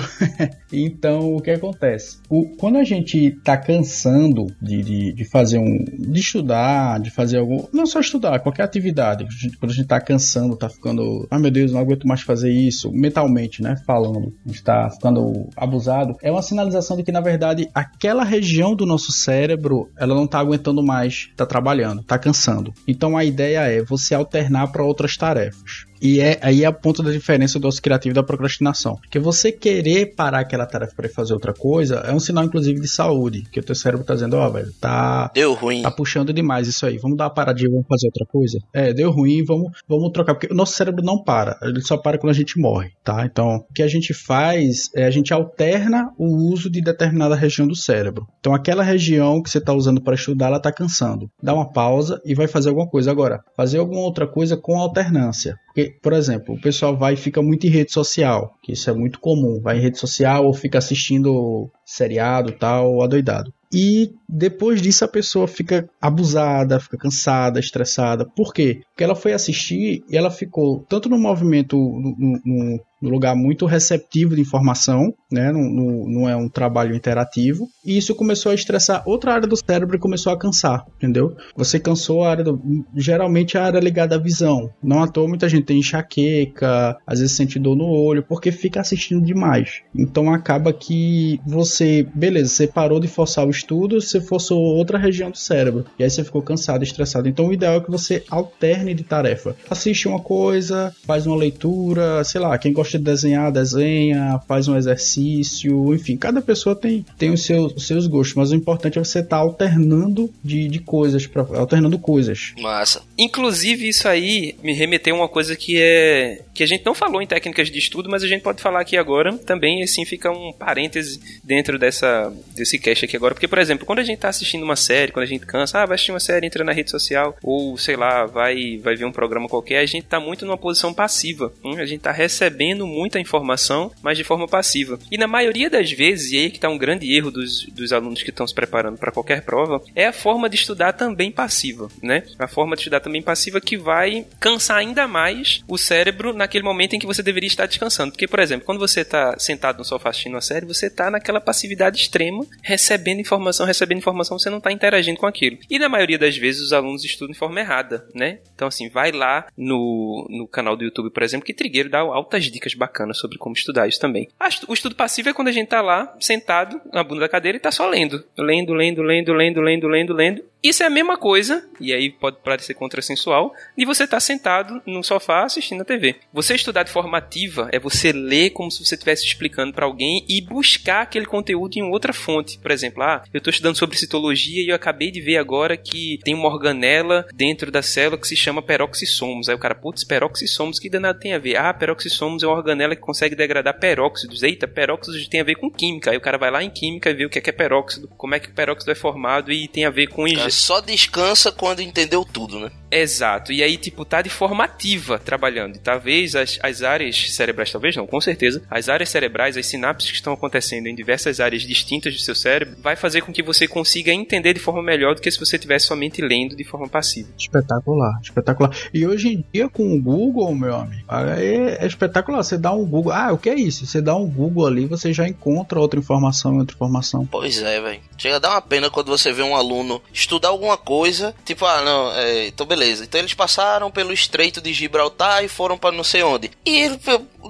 então o que acontece? O, quando a gente tá cansando de, de, de fazer um. de estudar, de fazer algum. Não só estudar, qualquer atividade. Quando a gente tá cansando, tá ficando ah meu Deus, não aguento mais fazer isso, mentalmente, né, falando, está ficando abusado, é uma sinalização de que na verdade aquela região do nosso cérebro, ela não está aguentando mais, está trabalhando, está cansando. Então a ideia é você alternar para outras tarefas. E é aí é a ponto da diferença do ócio criativo e da procrastinação. Porque você querer parar aquela tarefa para fazer outra coisa é um sinal, inclusive, de saúde. Que o teu cérebro tá dizendo, ó, oh, velho, tá. Deu ruim. Tá puxando demais isso aí. Vamos dar uma paradinha, vamos fazer outra coisa? É, deu ruim, vamos, vamos trocar. Porque o nosso cérebro não para. Ele só para quando a gente morre, tá? Então, o que a gente faz é a gente alterna o uso de determinada região do cérebro. Então, aquela região que você tá usando para estudar, ela tá cansando. Dá uma pausa e vai fazer alguma coisa. Agora, fazer alguma outra coisa com alternância. Porque, por exemplo, o pessoal vai e fica muito em rede social, que isso é muito comum. Vai em rede social ou fica assistindo seriado tal, adoidado. E depois disso a pessoa fica abusada, fica cansada, estressada. Por quê? Porque ela foi assistir e ela ficou tanto no movimento, no, no, no lugar muito receptivo de informação, né? Não, não, não, é um trabalho interativo. E isso começou a estressar outra área do cérebro e começou a cansar, entendeu? Você cansou a área do, geralmente a área ligada à visão. Não à toa muita gente tem enxaqueca, às vezes sente dor no olho, porque fica assistindo demais. Então acaba que você, beleza, você parou de forçar o estudo, você forçou outra região do cérebro. E aí você ficou cansado, estressado. Então o ideal é que você alterne de tarefa. Assiste uma coisa, faz uma leitura, sei lá, quem gosta gosta de desenhar, desenha, faz um exercício, enfim, cada pessoa tem, tem os, seus, os seus gostos, mas o importante é você estar tá alternando de, de coisas, pra, alternando coisas. Massa. Inclusive, isso aí me remeteu a uma coisa que é. que a gente não falou em técnicas de estudo, mas a gente pode falar aqui agora também, assim, fica um parêntese dentro dessa, desse cast aqui agora. Porque, por exemplo, quando a gente tá assistindo uma série, quando a gente cansa, ah, vai assistir uma série, entra na rede social, ou sei lá, vai, vai ver um programa qualquer, a gente tá muito numa posição passiva. Hum? A gente tá recebendo muita informação, mas de forma passiva. E na maioria das vezes, e aí que está um grande erro dos, dos alunos que estão se preparando para qualquer prova, é a forma de estudar também passiva, né? A forma de estudar também passiva que vai cansar ainda mais o cérebro naquele momento em que você deveria estar descansando. Porque, por exemplo, quando você está sentado no sofá assistindo uma série, você está naquela passividade extrema, recebendo informação, recebendo informação, você não está interagindo com aquilo. E na maioria das vezes os alunos estudam de forma errada, né? Então, assim, vai lá no, no canal do YouTube, por exemplo, que Trigueiro dá altas dicas bacanas sobre como estudar isso também. O estudo passivo é quando a gente tá lá, sentado na bunda da cadeira e tá só lendo. Lendo, lendo, lendo, lendo, lendo, lendo, lendo. Isso é a mesma coisa, e aí pode parecer contrassensual, de você estar tá sentado no sofá assistindo a TV. Você estudar de forma ativa é você ler como se você estivesse explicando para alguém e buscar aquele conteúdo em outra fonte. Por exemplo, ah, eu estou estudando sobre citologia e eu acabei de ver agora que tem uma organela dentro da célula que se chama peroxissomos. Aí o cara, putz, peroxissomos, que danado tem a ver? Ah, peroxissomos é uma organela que consegue degradar peróxidos. Eita, peróxidos tem a ver com química. Aí o cara vai lá em química e vê o que é, que é peróxido, como é que o peróxido é formado e tem a ver com... Cara, só descansa quando entendeu tudo, né? Exato. E aí, tipo, tá de forma ativa trabalhando. E talvez as, as áreas cerebrais, talvez não, com certeza, as áreas cerebrais, as sinapses que estão acontecendo em diversas áreas distintas do seu cérebro, vai fazer com que você consiga entender de forma melhor do que se você estivesse somente lendo de forma passiva. Espetacular, espetacular. E hoje em dia, com o Google, meu amigo, é, é espetacular. Você dá um Google. Ah, o que é isso? Você dá um Google ali, você já encontra outra informação, outra informação. Pois é, velho. Chega a dar uma pena quando você vê um aluno estudar alguma coisa, tipo, ah, não, é, então beleza. Então eles passaram pelo Estreito de Gibraltar e foram para não sei onde. E ele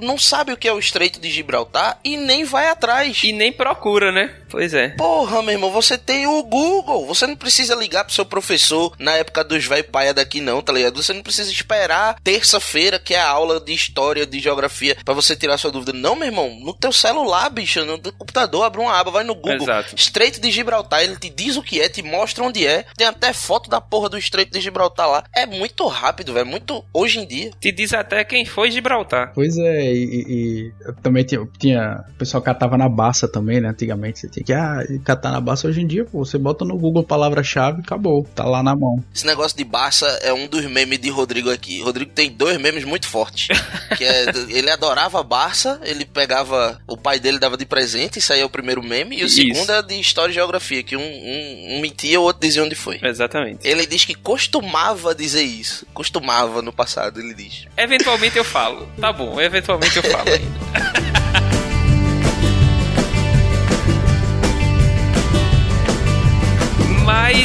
não sabe o que é o Estreito de Gibraltar e nem vai atrás. E nem procura, né? Pois é. Porra, meu irmão, você tem o Google. Você não precisa ligar pro seu professor na época dos velho paia daqui, não, tá ligado? Você não precisa esperar terça-feira, que é a aula de história, de geografia, para você tirar sua dúvida. Não, meu irmão, no teu celular, bicho, no teu computador, abre uma aba, vai no Google. Exato. Estreito de Gibraltar, ele te diz o que é, te mostra onde é. Tem até foto da porra do Estreito de Gibraltar lá. É muito rápido, velho. Muito hoje em dia. Te diz até quem foi Gibraltar. Pois é, e, e também tinha, tinha. O pessoal catava na baça também, né? Antigamente você tinha que ah, catar na baça. Hoje em dia, pô, você bota no Google palavra-chave e acabou. Tá lá na mão. Esse negócio de baça é um dos memes de Rodrigo aqui. Rodrigo tem dois memes muito fortes. que é, ele adorava Barça, ele pegava. O pai dele dava de presente, isso aí é o primeiro meme. E o isso. segundo é de história e geografia, que um, um, um mentia, o outro dizia onde foi. Exatamente. Ele diz que costumava dizer isso. Costumava no passado, ele diz. Eventualmente eu falo. Tá bom, eventualmente eu falo ainda.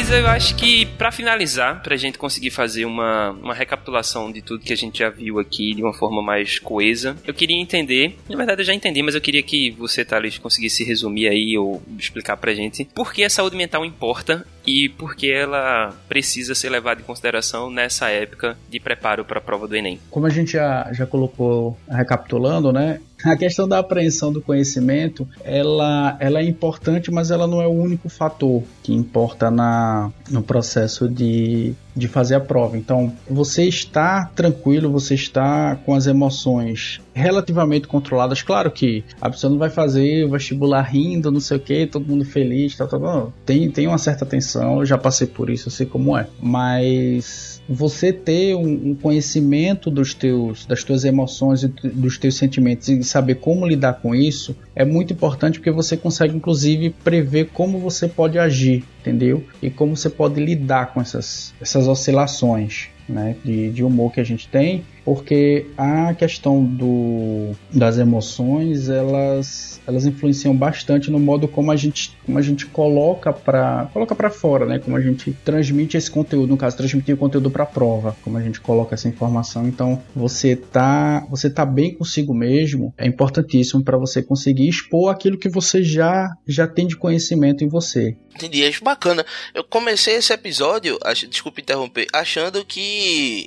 Mas eu acho que, para finalizar, pra gente conseguir fazer uma, uma recapitulação de tudo que a gente já viu aqui de uma forma mais coesa, eu queria entender. Na verdade, eu já entendi, mas eu queria que você, Thales, conseguisse resumir aí ou explicar pra gente por que a saúde mental importa e por que ela precisa ser levada em consideração nessa época de preparo para a prova do Enem. Como a gente já, já colocou recapitulando, né? A questão da apreensão do conhecimento, ela, ela é importante, mas ela não é o único fator que importa na, no processo de, de fazer a prova. Então, você está tranquilo, você está com as emoções relativamente controladas. Claro que a pessoa não vai fazer vestibular rindo, não sei o que, todo mundo feliz, tá, tá, tá. Tem, tem uma certa tensão, eu já passei por isso, eu sei como é. Mas você ter um, um conhecimento dos teus, das tuas emoções e dos teus sentimentos e saber como lidar com isso é muito importante porque você consegue inclusive prever como você pode agir, entendeu? E como você pode lidar com essas, essas oscilações né, de, de humor que a gente tem porque a questão do, das emoções elas, elas influenciam bastante no modo como a gente, como a gente coloca para coloca para fora, né? Como a gente transmite esse conteúdo, no caso transmitir o conteúdo para a prova, como a gente coloca essa informação. Então você tá você tá bem consigo mesmo é importantíssimo para você conseguir expor aquilo que você já já tem de conhecimento em você. Entendi, acho bacana. Eu comecei esse episódio, ach, desculpe interromper, achando que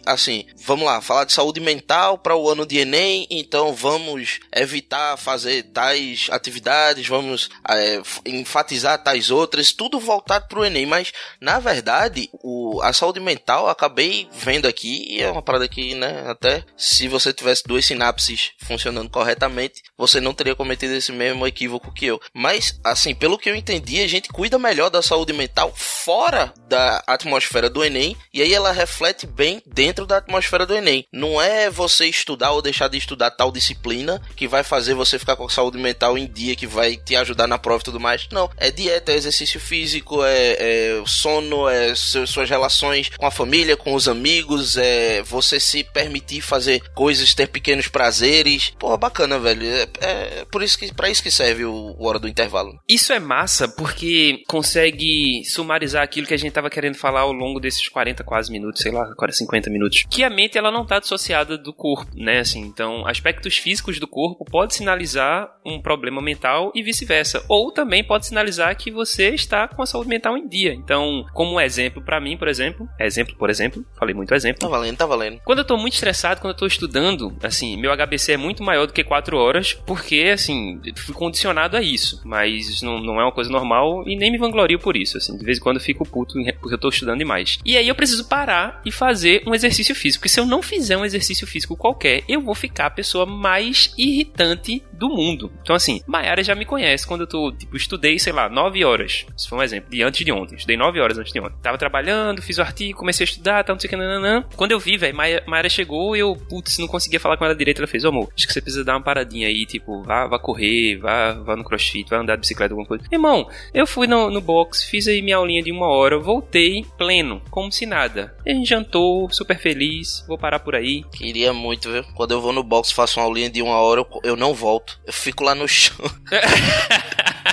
assim, vamos lá, falar de saúde mental para o ano de Enem, então vamos evitar fazer tais atividades, vamos é, enfatizar tais outras, tudo voltado para o Enem. Mas, na verdade, o, a saúde mental, acabei vendo aqui, e é uma parada que, né, até se você tivesse duas sinapses funcionando corretamente, você não teria cometido esse mesmo equívoco que eu. Mas, assim, pelo que eu entendi, a gente cuida melhor da saúde mental fora da atmosfera do Enem, e aí ela reflete bem dentro da atmosfera do Enem. Não é você estudar ou deixar de estudar tal disciplina que vai fazer você ficar com saúde mental em dia, que vai te ajudar na prova e tudo mais. Não, é dieta, é exercício físico, é, é sono, é suas relações com a família, com os amigos, é você se permitir fazer coisas, ter pequenos prazeres. Porra, bacana, velho. É, é por isso que para isso que serve o, o hora do intervalo. Isso é massa porque consegue sumarizar aquilo que a gente tava querendo falar ao longo desses 40 quase minutos, sei lá, agora 50 minutos. Que a mente ela não tá associada associada do corpo, né? Assim, então, aspectos físicos do corpo pode sinalizar um problema mental e vice-versa. Ou também pode sinalizar que você está com a saúde mental em dia. Então, como um exemplo para mim, por exemplo, exemplo, por exemplo, falei muito exemplo. Tá valendo, tá valendo. Quando eu tô muito estressado, quando eu tô estudando, assim, meu HBC é muito maior do que 4 horas, porque, assim, eu fui condicionado a isso. Mas não, não é uma coisa normal e nem me vanglorio por isso, assim. De vez em quando eu fico puto porque eu tô estudando demais. E aí eu preciso parar e fazer um exercício físico. Porque se eu não fizer um exercício físico qualquer, eu vou ficar a pessoa mais irritante do mundo. Então, assim, Mayara já me conhece quando eu tô, tipo, estudei, sei lá, 9 horas. Isso foi um exemplo, de antes de ontem. Estudei 9 horas antes de ontem. Tava trabalhando, fiz o artigo, comecei a estudar, tal, não sei o que, nananã. Quando eu vi, velho, Mayara chegou e eu, putz, não conseguia falar com ela direito. Ela fez, ô amor, acho que você precisa dar uma paradinha aí, tipo, vá, vá correr, vá, vá no crossfit, vá andar de bicicleta, alguma coisa. Irmão, eu fui no, no box, fiz aí minha aulinha de uma hora, voltei pleno, como se nada. A gente jantou, super feliz, vou parar por aí. Queria muito, viu? Quando eu vou no box, faço uma aulinha de uma hora, eu, eu não volto. Eu fico lá no chão.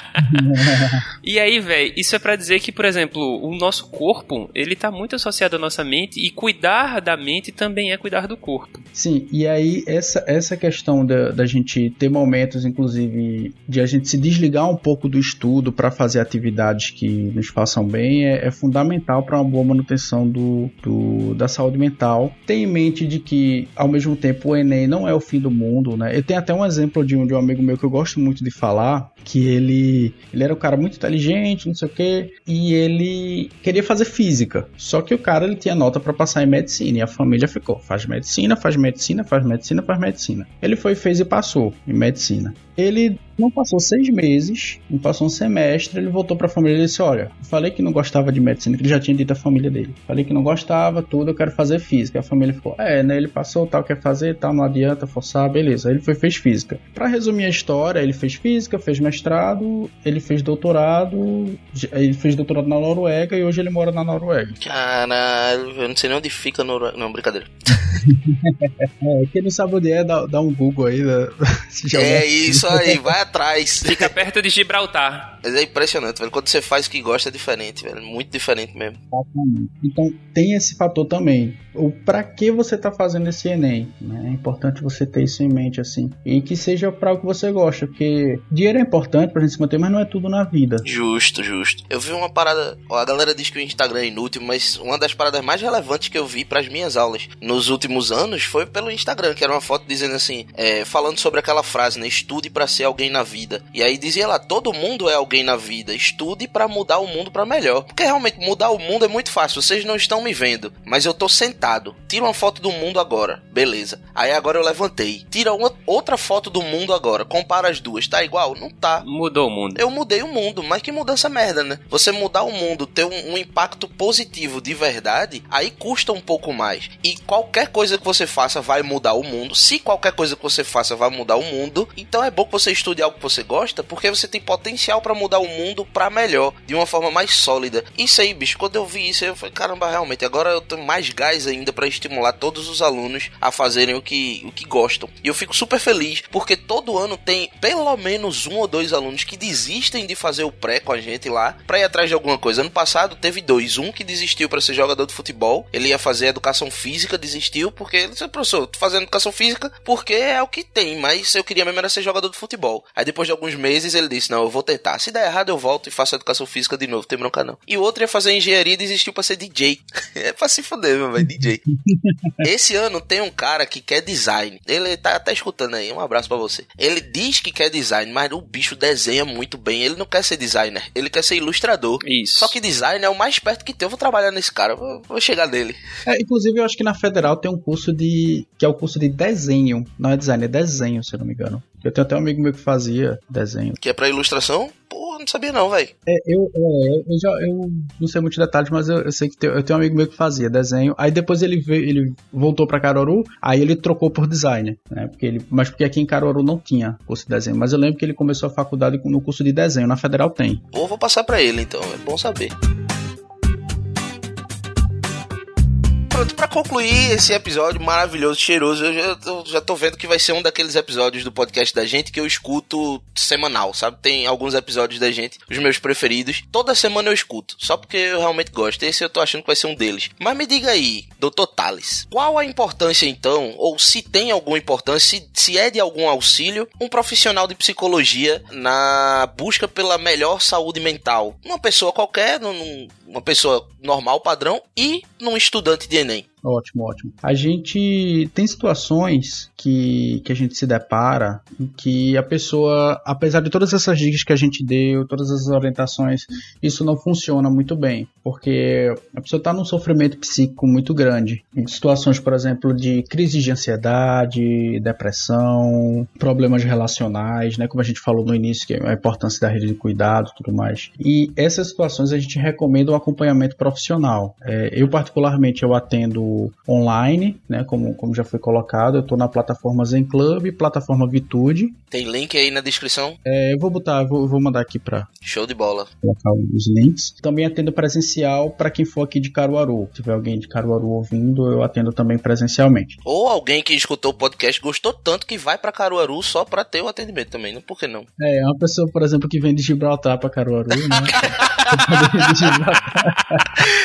e aí, velho, isso é para dizer que, por exemplo, o nosso corpo, ele tá muito associado à nossa mente e cuidar da mente também é cuidar do corpo. Sim, e aí essa, essa questão da, da gente ter momentos, inclusive, de a gente se desligar um pouco do estudo para fazer atividades que nos façam bem é, é fundamental para uma boa manutenção do, do, da saúde mental. Tenha em mente de que, ao mesmo tempo, o Enem não é o fim do mundo, né? Eu tenho até um exemplo de um, de um amigo meu que eu gosto muito de falar, que ele ele era um cara muito inteligente, não sei o que, e ele queria fazer física. Só que o cara ele tinha nota para passar em medicina e a família ficou: faz medicina, faz medicina, faz medicina, faz medicina. Ele foi, fez e passou em medicina. Ele não passou seis meses, não passou um semestre, ele voltou para a família e disse: Olha, falei que não gostava de medicina, que ele já tinha dito à família dele. Falei que não gostava, tudo, eu quero fazer física. A família ficou: É, né? Ele passou, tal, quer fazer, tal, não adianta forçar, beleza. Aí ele foi fez física. Para resumir a história, ele fez física, fez mestrado, ele fez doutorado, ele fez doutorado na Noruega e hoje ele mora na Noruega. Caralho, eu não sei nem onde fica a Noruega. Não, brincadeira. é, quem não sabe onde é, dá, dá um Google aí. Né? é isso aí, vai atrás. Fica perto de Gibraltar. Mas é impressionante, velho. Quando você faz o que gosta é diferente, velho. Muito diferente mesmo. Então tem esse fator também. O para que você tá fazendo esse Enem? Né? É importante você ter isso em mente, assim. E que seja para o que você gosta. Porque dinheiro é importante pra gente se manter, mas não é tudo na vida. Justo, justo. Eu vi uma parada. A galera diz que o Instagram é inútil, mas uma das paradas mais relevantes que eu vi para as minhas aulas nos últimos anos foi pelo Instagram, que era uma foto dizendo assim, é, falando sobre aquela frase, né? Estude para ser alguém na vida. E aí dizia lá, todo mundo é alguém na vida. Estude para mudar o mundo para melhor. Porque realmente mudar o mundo é muito fácil. Vocês não estão me vendo, mas eu tô sentado. Tira uma foto do mundo agora. Beleza. Aí agora eu levantei. Tira uma, outra foto do mundo agora. Compara as duas. Tá igual? Não tá. Mudou o mundo. Eu mudei o mundo, mas que mudança merda, né? Você mudar o mundo, ter um, um impacto positivo de verdade, aí custa um pouco mais. E qualquer coisa que você faça vai mudar o mundo. Se qualquer coisa que você faça vai mudar o mundo, então é bom que você estude algo que você gosta, porque você tem potencial para mudar o mundo para melhor, de uma forma mais sólida. Isso aí, bicho, quando eu vi isso, eu falei, caramba, realmente, agora eu tenho mais gás ainda para estimular todos os alunos a fazerem o que, o que gostam. E eu fico super feliz, porque todo ano tem pelo menos um ou dois alunos que desistem de fazer o pré com a gente lá para ir atrás de alguma coisa. Ano passado teve dois, um que desistiu para ser jogador de futebol, ele ia fazer educação física, desistiu porque ele disse, professor, tô fazendo educação física porque é o que tem, mas eu queria mesmo era ser jogador de futebol. Aí depois de alguns meses ele disse, não, eu vou tentar. Se der errado eu volto e faço educação física de novo, tem bronca não. E o outro ia fazer engenharia e desistiu para ser DJ. é pra se fuder, meu velho, DJ. Esse ano tem um cara que quer design. Ele tá até escutando aí, um abraço para você. Ele diz que quer design, mas o bicho desenha muito bem. Ele não quer ser designer, ele quer ser ilustrador. Isso. Só que design é o mais perto que tem. Eu vou trabalhar nesse cara, vou, vou chegar nele. É, inclusive, eu acho que na Federal tem um curso de. que é o curso de desenho. Não é design, é desenho, se eu não me engano. Eu tenho até um amigo meu que fazia desenho. Que é pra ilustração? Pô, não sabia não, velho. É, eu, é, eu, já, eu não sei muitos detalhes, mas eu, eu sei que tem, eu tenho um amigo meu que fazia desenho. Aí depois ele veio, ele voltou pra Caruaru, aí ele trocou por design, né? Porque ele, mas porque aqui em Caruaru não tinha curso de desenho. Mas eu lembro que ele começou a faculdade no curso de desenho. Na Federal tem. Pô, vou passar pra ele então, é bom saber. Pronto, pra concluir esse episódio maravilhoso, cheiroso, eu já, eu já tô vendo que vai ser um daqueles episódios do podcast da gente que eu escuto semanal, sabe? Tem alguns episódios da gente, os meus preferidos. Toda semana eu escuto, só porque eu realmente gosto. Esse eu tô achando que vai ser um deles. Mas me diga aí, doutor Thales, qual a importância então, ou se tem alguma importância, se, se é de algum auxílio, um profissional de psicologia na busca pela melhor saúde mental? Uma pessoa qualquer, num, uma pessoa normal, padrão, e num estudante de. Ótimo, ótimo. A gente tem situações que, que a gente se depara em que a pessoa, apesar de todas essas dicas que a gente deu, todas as orientações, isso não funciona muito bem, porque a pessoa está num sofrimento psíquico muito grande. Em situações, por exemplo, de crise de ansiedade, depressão, problemas relacionais, né, como a gente falou no início, que é a importância da rede de cuidado tudo mais. E essas situações a gente recomenda um acompanhamento profissional. É, eu, particularmente, eu atendo online, né? Como, como já foi colocado, eu estou na plataforma Zen Club, plataforma Vitude. Tem link aí na descrição? É, eu vou botar, vou, vou mandar aqui para Show de bola. Colocar os links. Também atendo presencial para quem for aqui de Caruaru. Se tiver alguém de Caruaru ouvindo, eu atendo também presencialmente. Ou alguém que escutou o podcast gostou tanto que vai para Caruaru só para ter o atendimento também, não? Por que não? É, uma pessoa, por exemplo, que vem de Gibraltar para Caruaru, né?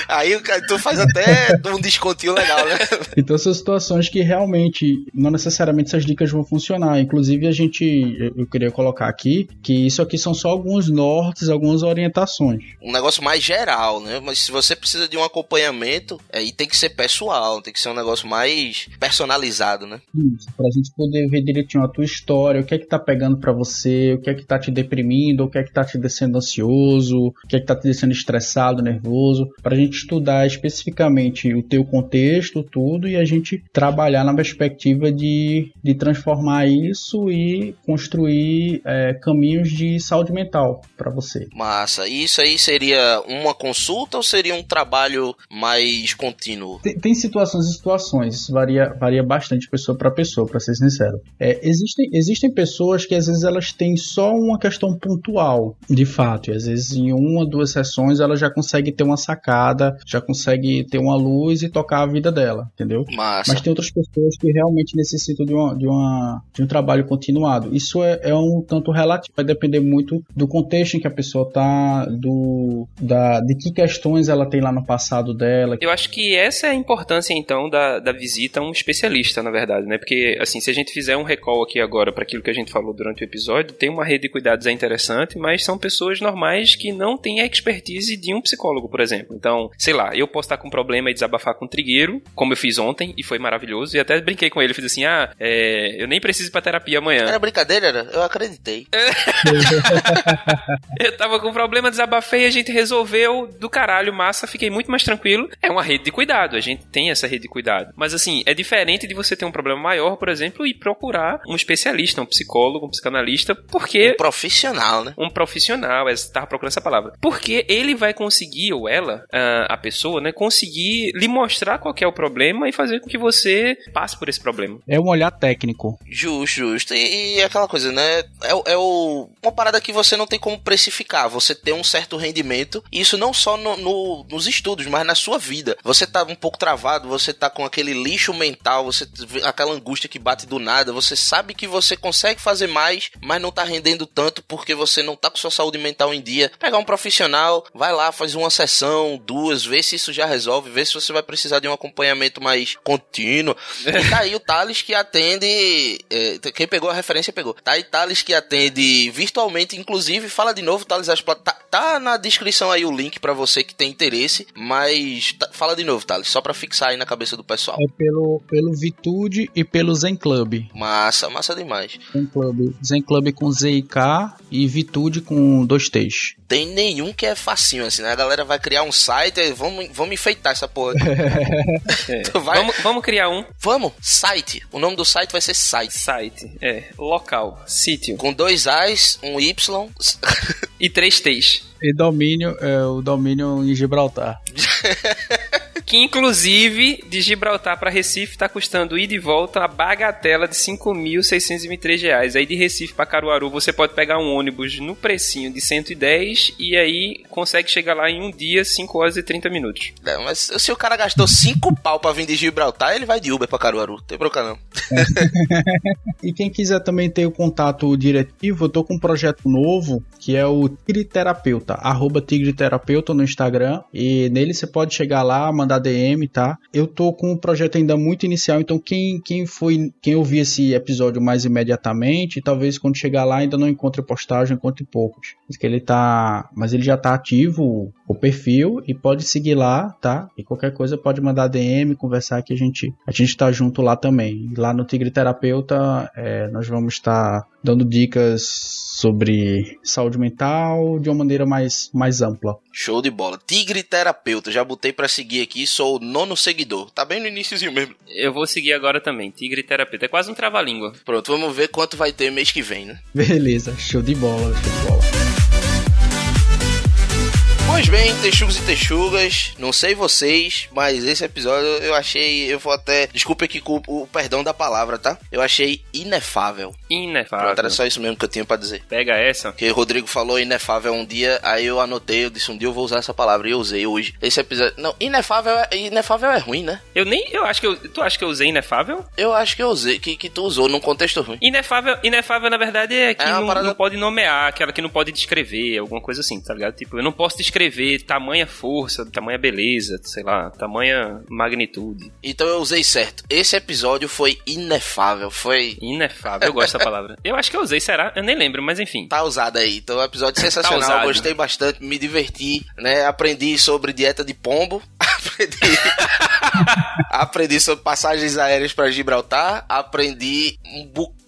Aí tu faz até um descontinho legal, né? Então são situações que realmente não necessariamente essas dicas vão funcionar. Inclusive a gente, eu queria colocar aqui que isso aqui são só alguns nortes, algumas orientações. Um negócio mais geral, né? Mas se você precisa de um acompanhamento, aí tem que ser pessoal, tem que ser um negócio mais personalizado, né? Isso, pra gente poder ver direitinho a tua história, o que é que tá pegando para você, o que é que tá te deprimindo, o que é que tá te deixando ansioso, o que é que tá te deixando estressado, nervoso, pra gente estudar especificamente o teu contexto, tudo, e a gente trabalhar na perspectiva de, de transformar isso e construir é, caminhos de saúde mental para você. Massa. E isso aí seria uma consulta ou seria um trabalho mais contínuo? Tem, tem situações e situações. Isso varia, varia bastante pessoa para pessoa, para ser sincero. É, existem, existem pessoas que às vezes elas têm só uma questão pontual, de fato, e às vezes em uma, duas sessões ela já consegue ter uma sacada, já consegue ter uma luz e tocar vida dela, entendeu? Massa. Mas tem outras pessoas que realmente necessitam de, uma, de, uma, de um trabalho continuado. Isso é, é um tanto relativo, vai depender muito do contexto em que a pessoa tá, do, da, de que questões ela tem lá no passado dela. Eu acho que essa é a importância, então, da, da visita a um especialista, na verdade, né? Porque, assim, se a gente fizer um recall aqui agora para aquilo que a gente falou durante o episódio, tem uma rede de cuidados é interessante, mas são pessoas normais que não têm a expertise de um psicólogo, por exemplo. Então, sei lá, eu posso estar com um problema e desabafar com o trigueiro, como eu fiz ontem, e foi maravilhoso, e até brinquei com ele, fiz assim, ah, é, eu nem preciso ir pra terapia amanhã. Era brincadeira, era? Eu acreditei. eu tava com um problema, desabafei, e a gente resolveu do caralho, massa, fiquei muito mais tranquilo. É uma rede de cuidado, a gente tem essa rede de cuidado. Mas assim, é diferente de você ter um problema maior, por exemplo, e procurar um especialista, um psicólogo, um psicanalista, porque... Um profissional, né? Um profissional, eu tava procurando essa palavra. Porque ele vai conseguir, ou ela, a pessoa, né, conseguir lhe mostrar qual é o problema e fazer com que você passe por esse problema. É um olhar técnico. Justo, justo. E, e aquela coisa, né? É, é o, uma parada que você não tem como precificar. Você tem um certo rendimento. E isso não só no, no, nos estudos, mas na sua vida. Você tá um pouco travado, você tá com aquele lixo mental, você aquela angústia que bate do nada. Você sabe que você consegue fazer mais, mas não tá rendendo tanto porque você não tá com sua saúde mental em dia. Pegar um profissional, vai lá, faz uma sessão, duas, vê se isso já resolve, vê se você vai precisar de um acompanhamento mais contínuo. E tá aí o Thales que atende. É, quem pegou a referência pegou. Tá aí Thales que atende virtualmente, inclusive, fala de novo, Thales tá, tá na descrição aí o link para você que tem interesse, mas tá, fala de novo, Thales, só pra fixar aí na cabeça do pessoal. É pelo, pelo Vitude e pelo Zen Club. Massa, massa demais. Zen Club, Zen Club com Z e K e Vitude com dois T's. Tem nenhum que é facinho assim, né? A galera vai criar um site, vamos, vamos enfeitar essa porra. é. vai... vamos, vamos criar um. Vamos, site. O nome do site vai ser site. Site, é. Local, sítio. Com dois A's, um Y. e três T's. E domínio, é o domínio em Gibraltar. que inclusive de Gibraltar para Recife está custando ida e volta a bagatela de 5.623 reais. Aí de Recife para Caruaru você pode pegar um ônibus no precinho de 110 e aí consegue chegar lá em um dia, 5 horas e 30 minutos. Não, mas se o cara gastou 5 pau para vir de Gibraltar, ele vai de Uber para Caruaru. Não tem problema não. e quem quiser também ter o contato diretivo, eu tô com um projeto novo que é o Tigre Terapeuta, arroba Tigre Terapeuta no Instagram. E nele você pode chegar lá, mandar DM, tá? Eu tô com um projeto ainda muito inicial, então quem, quem foi, quem ouvir esse episódio mais imediatamente, talvez quando chegar lá ainda não encontre postagem, encontre poucos. Mas ele tá, mas ele já tá ativo o perfil e pode seguir lá, tá? E qualquer coisa pode mandar DM, conversar que a gente a gente tá junto lá também. Lá no Tigre Terapeuta, é, nós vamos estar tá dando dicas sobre saúde mental de uma maneira mais, mais ampla. Show de bola. Tigre Terapeuta, já botei para seguir aqui, sou o nono seguidor. Tá bem no iníciozinho mesmo. Eu vou seguir agora também, Tigre Terapeuta. É quase um trava-língua. Pronto, vamos ver quanto vai ter mês que vem, né? Beleza, show de bola, show de bola. Pois bem, texugos e texugas, não sei vocês, mas esse episódio eu achei, eu vou até, desculpe aqui com o perdão da palavra, tá? Eu achei inefável. Inefável. Pronto, era só isso mesmo que eu tinha para dizer. Pega essa. Que o Rodrigo falou inefável um dia, aí eu anotei, eu disse um dia eu vou usar essa palavra e eu usei hoje. Esse episódio, não, inefável, é, inefável é ruim, né? Eu nem, eu acho que eu, tu acha que eu usei inefável? Eu acho que eu usei, que, que tu usou num contexto ruim. Inefável, inefável na verdade é que é não, parada... não pode nomear, aquela que não pode descrever, alguma coisa assim, tá ligado? Tipo, eu não posso descrever descrever tamanha força, tamanha beleza, sei lá, tamanha magnitude. Então eu usei certo. Esse episódio foi inefável, foi... Inefável, eu gosto dessa palavra. Eu acho que eu usei, será? Eu nem lembro, mas enfim. Tá usado aí. Então, é episódio sensacional, tá gostei bastante, me diverti, né? Aprendi sobre dieta de pombo, aprendi... aprendi sobre passagens aéreas para Gibraltar, aprendi um bocado,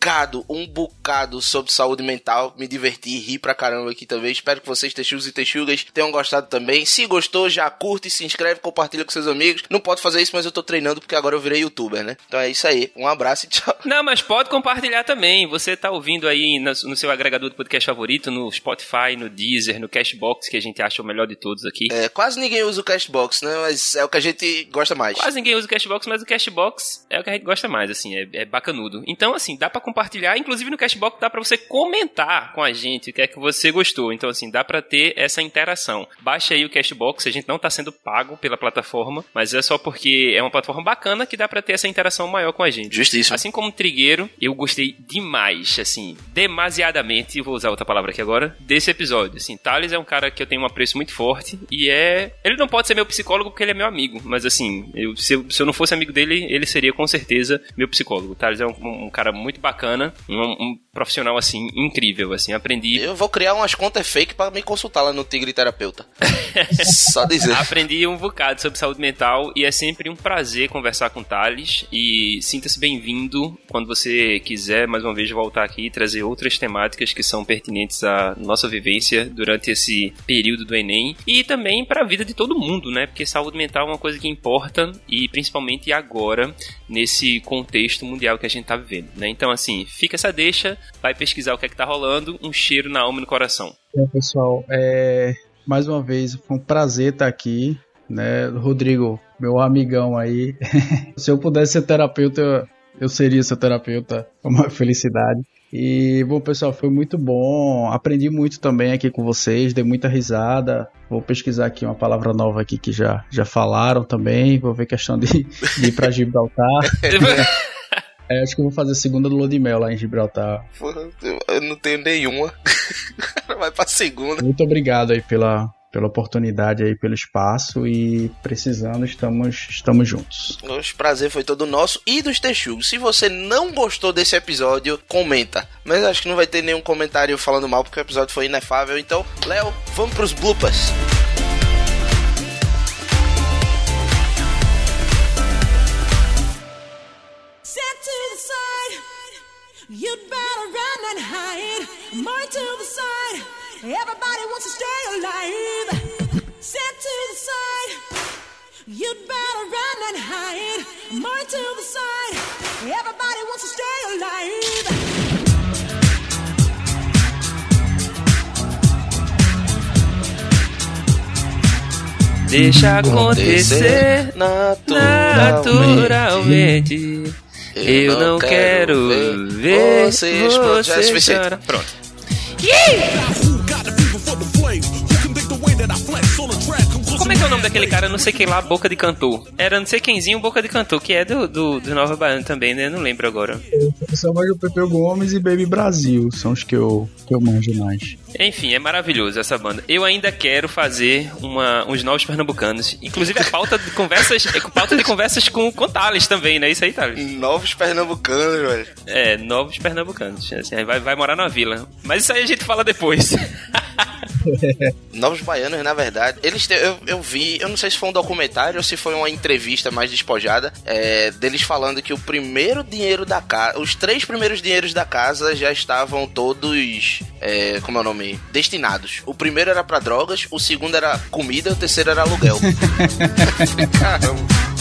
um bocado sobre saúde mental, me diverti, ri pra caramba aqui também. Espero que vocês, texugos e texugas, tenham gostado também. Se gostou, já curte, se inscreve, compartilha com seus amigos. Não pode fazer isso, mas eu tô treinando porque agora eu virei youtuber, né? Então é isso aí. Um abraço e tchau. Não, mas pode compartilhar também. Você tá ouvindo aí no, seu agregador de podcast favorito, no Spotify, no Deezer, no Cashbox, que a gente acha o melhor de todos aqui. É, quase ninguém usa o Cashbox, né? Mas é o que a gente gosta mais. Quase ninguém usa o Cashbox, mas o Cashbox é o que a gente gosta mais, assim, é, é bacanudo. Então, assim, dá pra compartilhar, inclusive no Cashbox dá pra você comentar com a gente o que é que você gostou. Então, assim, dá pra ter essa interação. Baixa aí o Cashbox, a gente não tá sendo pago pela plataforma, mas é só porque é uma plataforma bacana que dá pra ter essa interação maior com a gente. Justíssimo. Assim como o Trigueiro, eu gostei demais, assim, demasiadamente, vou usar outra palavra aqui agora, desse episódio. Assim, Thales é um cara que eu tenho um apreço muito forte e é. Ele não pode ser meu psicólogo porque ele é meu amigo, mas assim, eu, se, eu, se eu não fosse amigo dele, ele seria com certeza meu psicólogo. Thales é um, um cara muito bacana, um, um, profissional, assim, incrível, assim, aprendi. Eu vou criar umas contas fake para me consultar lá no Tigre Terapeuta. Só dizer. Aprendi um bocado sobre saúde mental e é sempre um prazer conversar com o Thales e sinta-se bem-vindo quando você quiser mais uma vez voltar aqui e trazer outras temáticas que são pertinentes à nossa vivência durante esse período do Enem e também para a vida de todo mundo, né? Porque saúde mental é uma coisa que importa e principalmente agora nesse contexto mundial que a gente tá vivendo, né? Então assim, fica essa deixa, vai pesquisar o que é que tá rolando, um cheiro na alma e no coração. É, pessoal, é, mais uma vez foi um prazer estar aqui, né, Rodrigo, meu amigão aí. Se eu pudesse ser terapeuta, eu seria seu terapeuta, é uma felicidade. E, bom, pessoal, foi muito bom. Aprendi muito também aqui com vocês, dei muita risada. Vou pesquisar aqui uma palavra nova aqui que já, já falaram também. Vou ver questão de, de ir para Gibraltar. É, acho que eu vou fazer a segunda do Lodimel lá em Gibraltar. Eu não tenho nenhuma. Vai pra segunda. Muito obrigado aí pela, pela oportunidade aí, pelo espaço e precisando, estamos, estamos juntos. O prazer foi todo nosso e dos Texugos. Se você não gostou desse episódio, comenta. Mas acho que não vai ter nenhum comentário falando mal porque o episódio foi inefável. Então, Léo, vamos pros bloopers. You'd better run and hide. More to the side. Everybody wants to stay alive. Set to the side. You'd better run and hide. More to the side. Everybody wants to stay alive. Deixa acontecer naturalmente. Eu não quero ver vocês. você Pronto, já é suficiente. chorar. Pronto. Como é que é o nome daquele cara, não sei quem lá, Boca de Cantor? Era não sei quemzinho, Boca de Cantor, que é do, do, do Nova Baiano também, né? Não lembro agora. Eu só mais o Pepe Gomes e Baby Brasil, são os que eu, que eu manjo mais. Enfim, é maravilhoso essa banda. Eu ainda quero fazer uma, uns novos pernambucanos. Inclusive, é pauta de conversas, é pauta de conversas com, com Thales também, né? Isso aí, Thales? Novos pernambucanos, velho. É, novos pernambucanos. Assim, vai, vai morar na vila. Mas isso aí a gente fala depois. Novos baianos, na verdade, eles te- eu, eu vi, eu não sei se foi um documentário ou se foi uma entrevista mais despojada, é, deles falando que o primeiro dinheiro da casa, os três primeiros dinheiros da casa já estavam todos, é, como é o nome, destinados. O primeiro era pra drogas, o segundo era comida, o terceiro era aluguel. Caramba.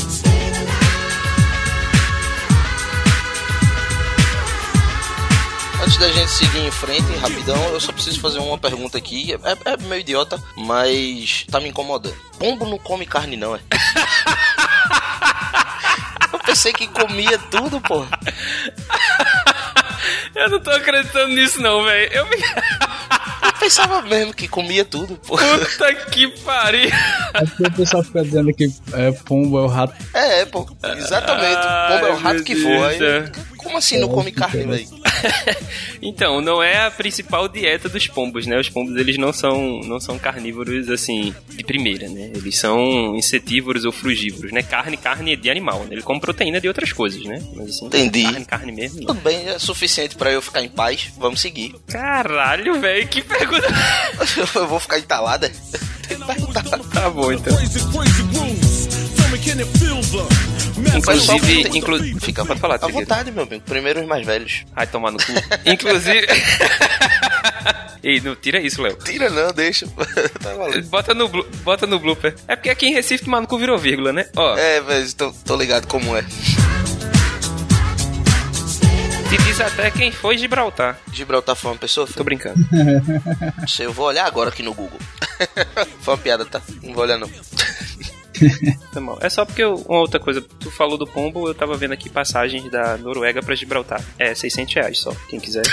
Antes da gente seguir em frente, rapidão, eu só preciso fazer uma pergunta aqui. É, é meio idiota, mas tá me incomodando. Pombo não come carne, não, é? Eu pensei que comia tudo, pô. Eu não tô acreditando nisso, não, velho. Eu me. É Eu pensava mesmo que comia tudo, pô. Puta que pariu. Aqui o pessoal fica dizendo que é, pombo é o rato. É, é, pô. Exatamente. Pombo é o rato que voa. Aí. Como assim não come carne, velho? Então, não é a principal dieta dos pombos, né? Os pombos, eles não são, não são carnívoros, assim, de primeira, né? Eles são insetívoros ou frugívoros, né? Carne, carne é de animal, né? Ele come proteína de outras coisas, né? Mas, assim, Entendi. carne, carne mesmo, não. Tudo bem, é suficiente pra eu ficar em paz. Vamos seguir. Caralho, velho, que pergunta... Eu vou ficar entalada. tá bom, então. Inclusive, inclu... Fica, pode falar, À Trigueiro. vontade, meu amigo. Primeiro os mais velhos. Ai, tomar no cu. Inclusive... Ei, não tira isso, Léo. Tira não, deixa. tá. Bota no, bota no blooper. É porque aqui em Recife tomar no cu virou vírgula, né? Ó, É, mas tô, tô ligado como é. te diz até quem foi Gibraltar. Gibraltar foi uma pessoa? Tô brincando. Eu vou olhar agora aqui no Google. foi uma piada, tá? Não vou olhar não. Mal. É só porque eu- uma outra coisa, tu falou do pombo, eu tava vendo aqui passagens da Noruega pra Gibraltar. É, 600 reais só, quem quiser.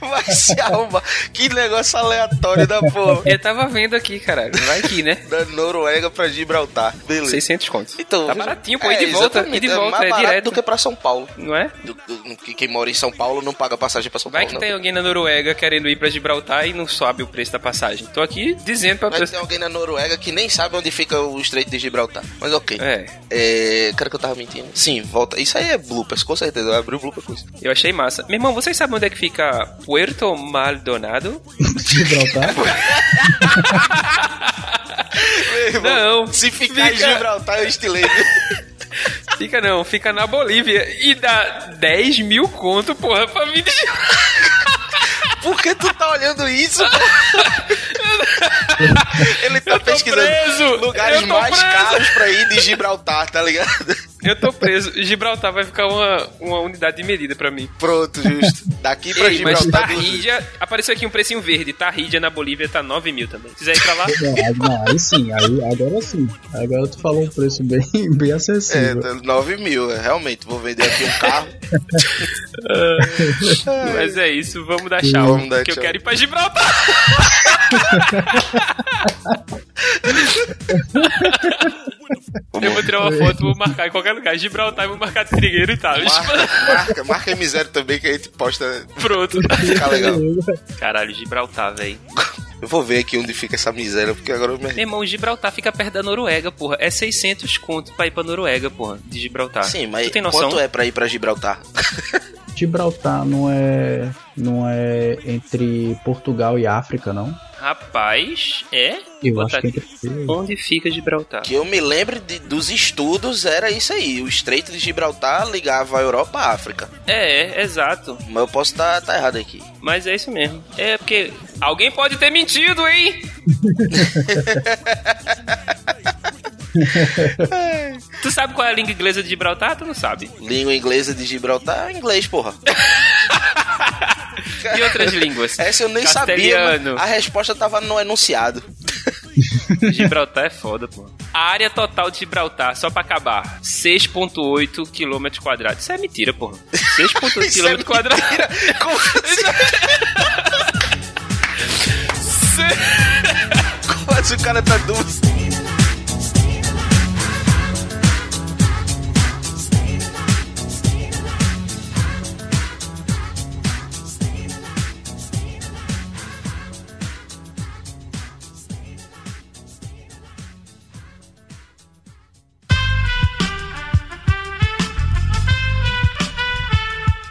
Vai se arrumar. Que negócio aleatório da porra. eu tava vendo aqui, caralho. Vai aqui, né? Da Noruega pra Gibraltar. Beleza. 600 contos. Então, tá baratinho, pô, é, ir de volta, ir de é volta, mais é, barato direto. do que pra São Paulo. Não é? Do- do- que quem mora em São Paulo não paga passagem pra São Vai Paulo. que não. tem alguém na Noruega querendo ir pra Gibraltar e não sobe o preço da passagem. Tô aqui dizendo pra Vai ter pessoa. alguém na Noruega que nem sabe onde fica o Estreito de Gibraltar. Mas ok. É, É. Cara, que eu tava mentindo. Sim, volta. Isso aí é bloopers, com certeza. Eu abri o blooper com isso. eu achei massa. Meu irmão, vocês sabem onde é que fica Puerto Maldonado? Gibraltar. Não, Se ficar em fica- Gibraltar, eu estilei. Fica não, fica na Bolívia e dá 10 mil conto, porra, pra vir de Por que tu tá olhando isso? Ele tá Eu pesquisando preso! lugares Eu mais preso! caros pra ir de Gibraltar, tá ligado? Eu tô preso. Gibraltar vai ficar uma, uma unidade de medida pra mim. Pronto, justo. Daqui pra Ei, mas Gibraltar. Tarrídia, apareceu aqui um precinho verde. Tarrídia na Bolívia tá 9 mil também. Se quiser ir pra lá, Não, aí- não, aí sim, aí, agora sim. Agora tu falou um preço bem, bem É, acessível. tá 9 mil, é, realmente. Vou vender aqui um carro. mas é isso, vamos dar tchau. Vamos dar que eu tchau. quero ir pra Gibraltar. Eu vou tirar uma foto, vou marcar em qualquer lugar. Gibraltar, eu vou marcar Trigueiro e tal. Marca, marca, marca M0 também que a gente posta. Pronto. Fica legal. Caralho, Gibraltar, velho. Eu vou ver aqui onde fica essa miséria, porque agora eu me. Meu irmão, Gibraltar fica perto da Noruega, porra. É 600 conto pra ir pra Noruega, porra, de Gibraltar. Sim, mas tu tem noção? quanto é pra ir pra Gibraltar? Gibraltar não é, não é entre Portugal e África, não? Rapaz, é? Eu Vou acho que é. Onde fica Gibraltar? Que eu me lembro de- dos estudos, era isso aí. O Estreito de Gibraltar ligava a Europa à África. É, é, exato. Mas eu posso estar tá errado aqui. Mas é isso mesmo. É porque alguém pode ter mentido, hein? tu sabe qual é a língua inglesa de Gibraltar? Tu não sabe. Língua inglesa de Gibraltar, inglês, porra. E outras línguas? Essa eu nem sabia, Castelhano. a resposta tava no enunciado. Gibraltar é foda, pô. A área total de Gibraltar, só pra acabar, 6.8 km quadrados. Isso é mentira, porra. 6.8 Isso é km quadrados. Como assim? Como assim o cara tá dúvida?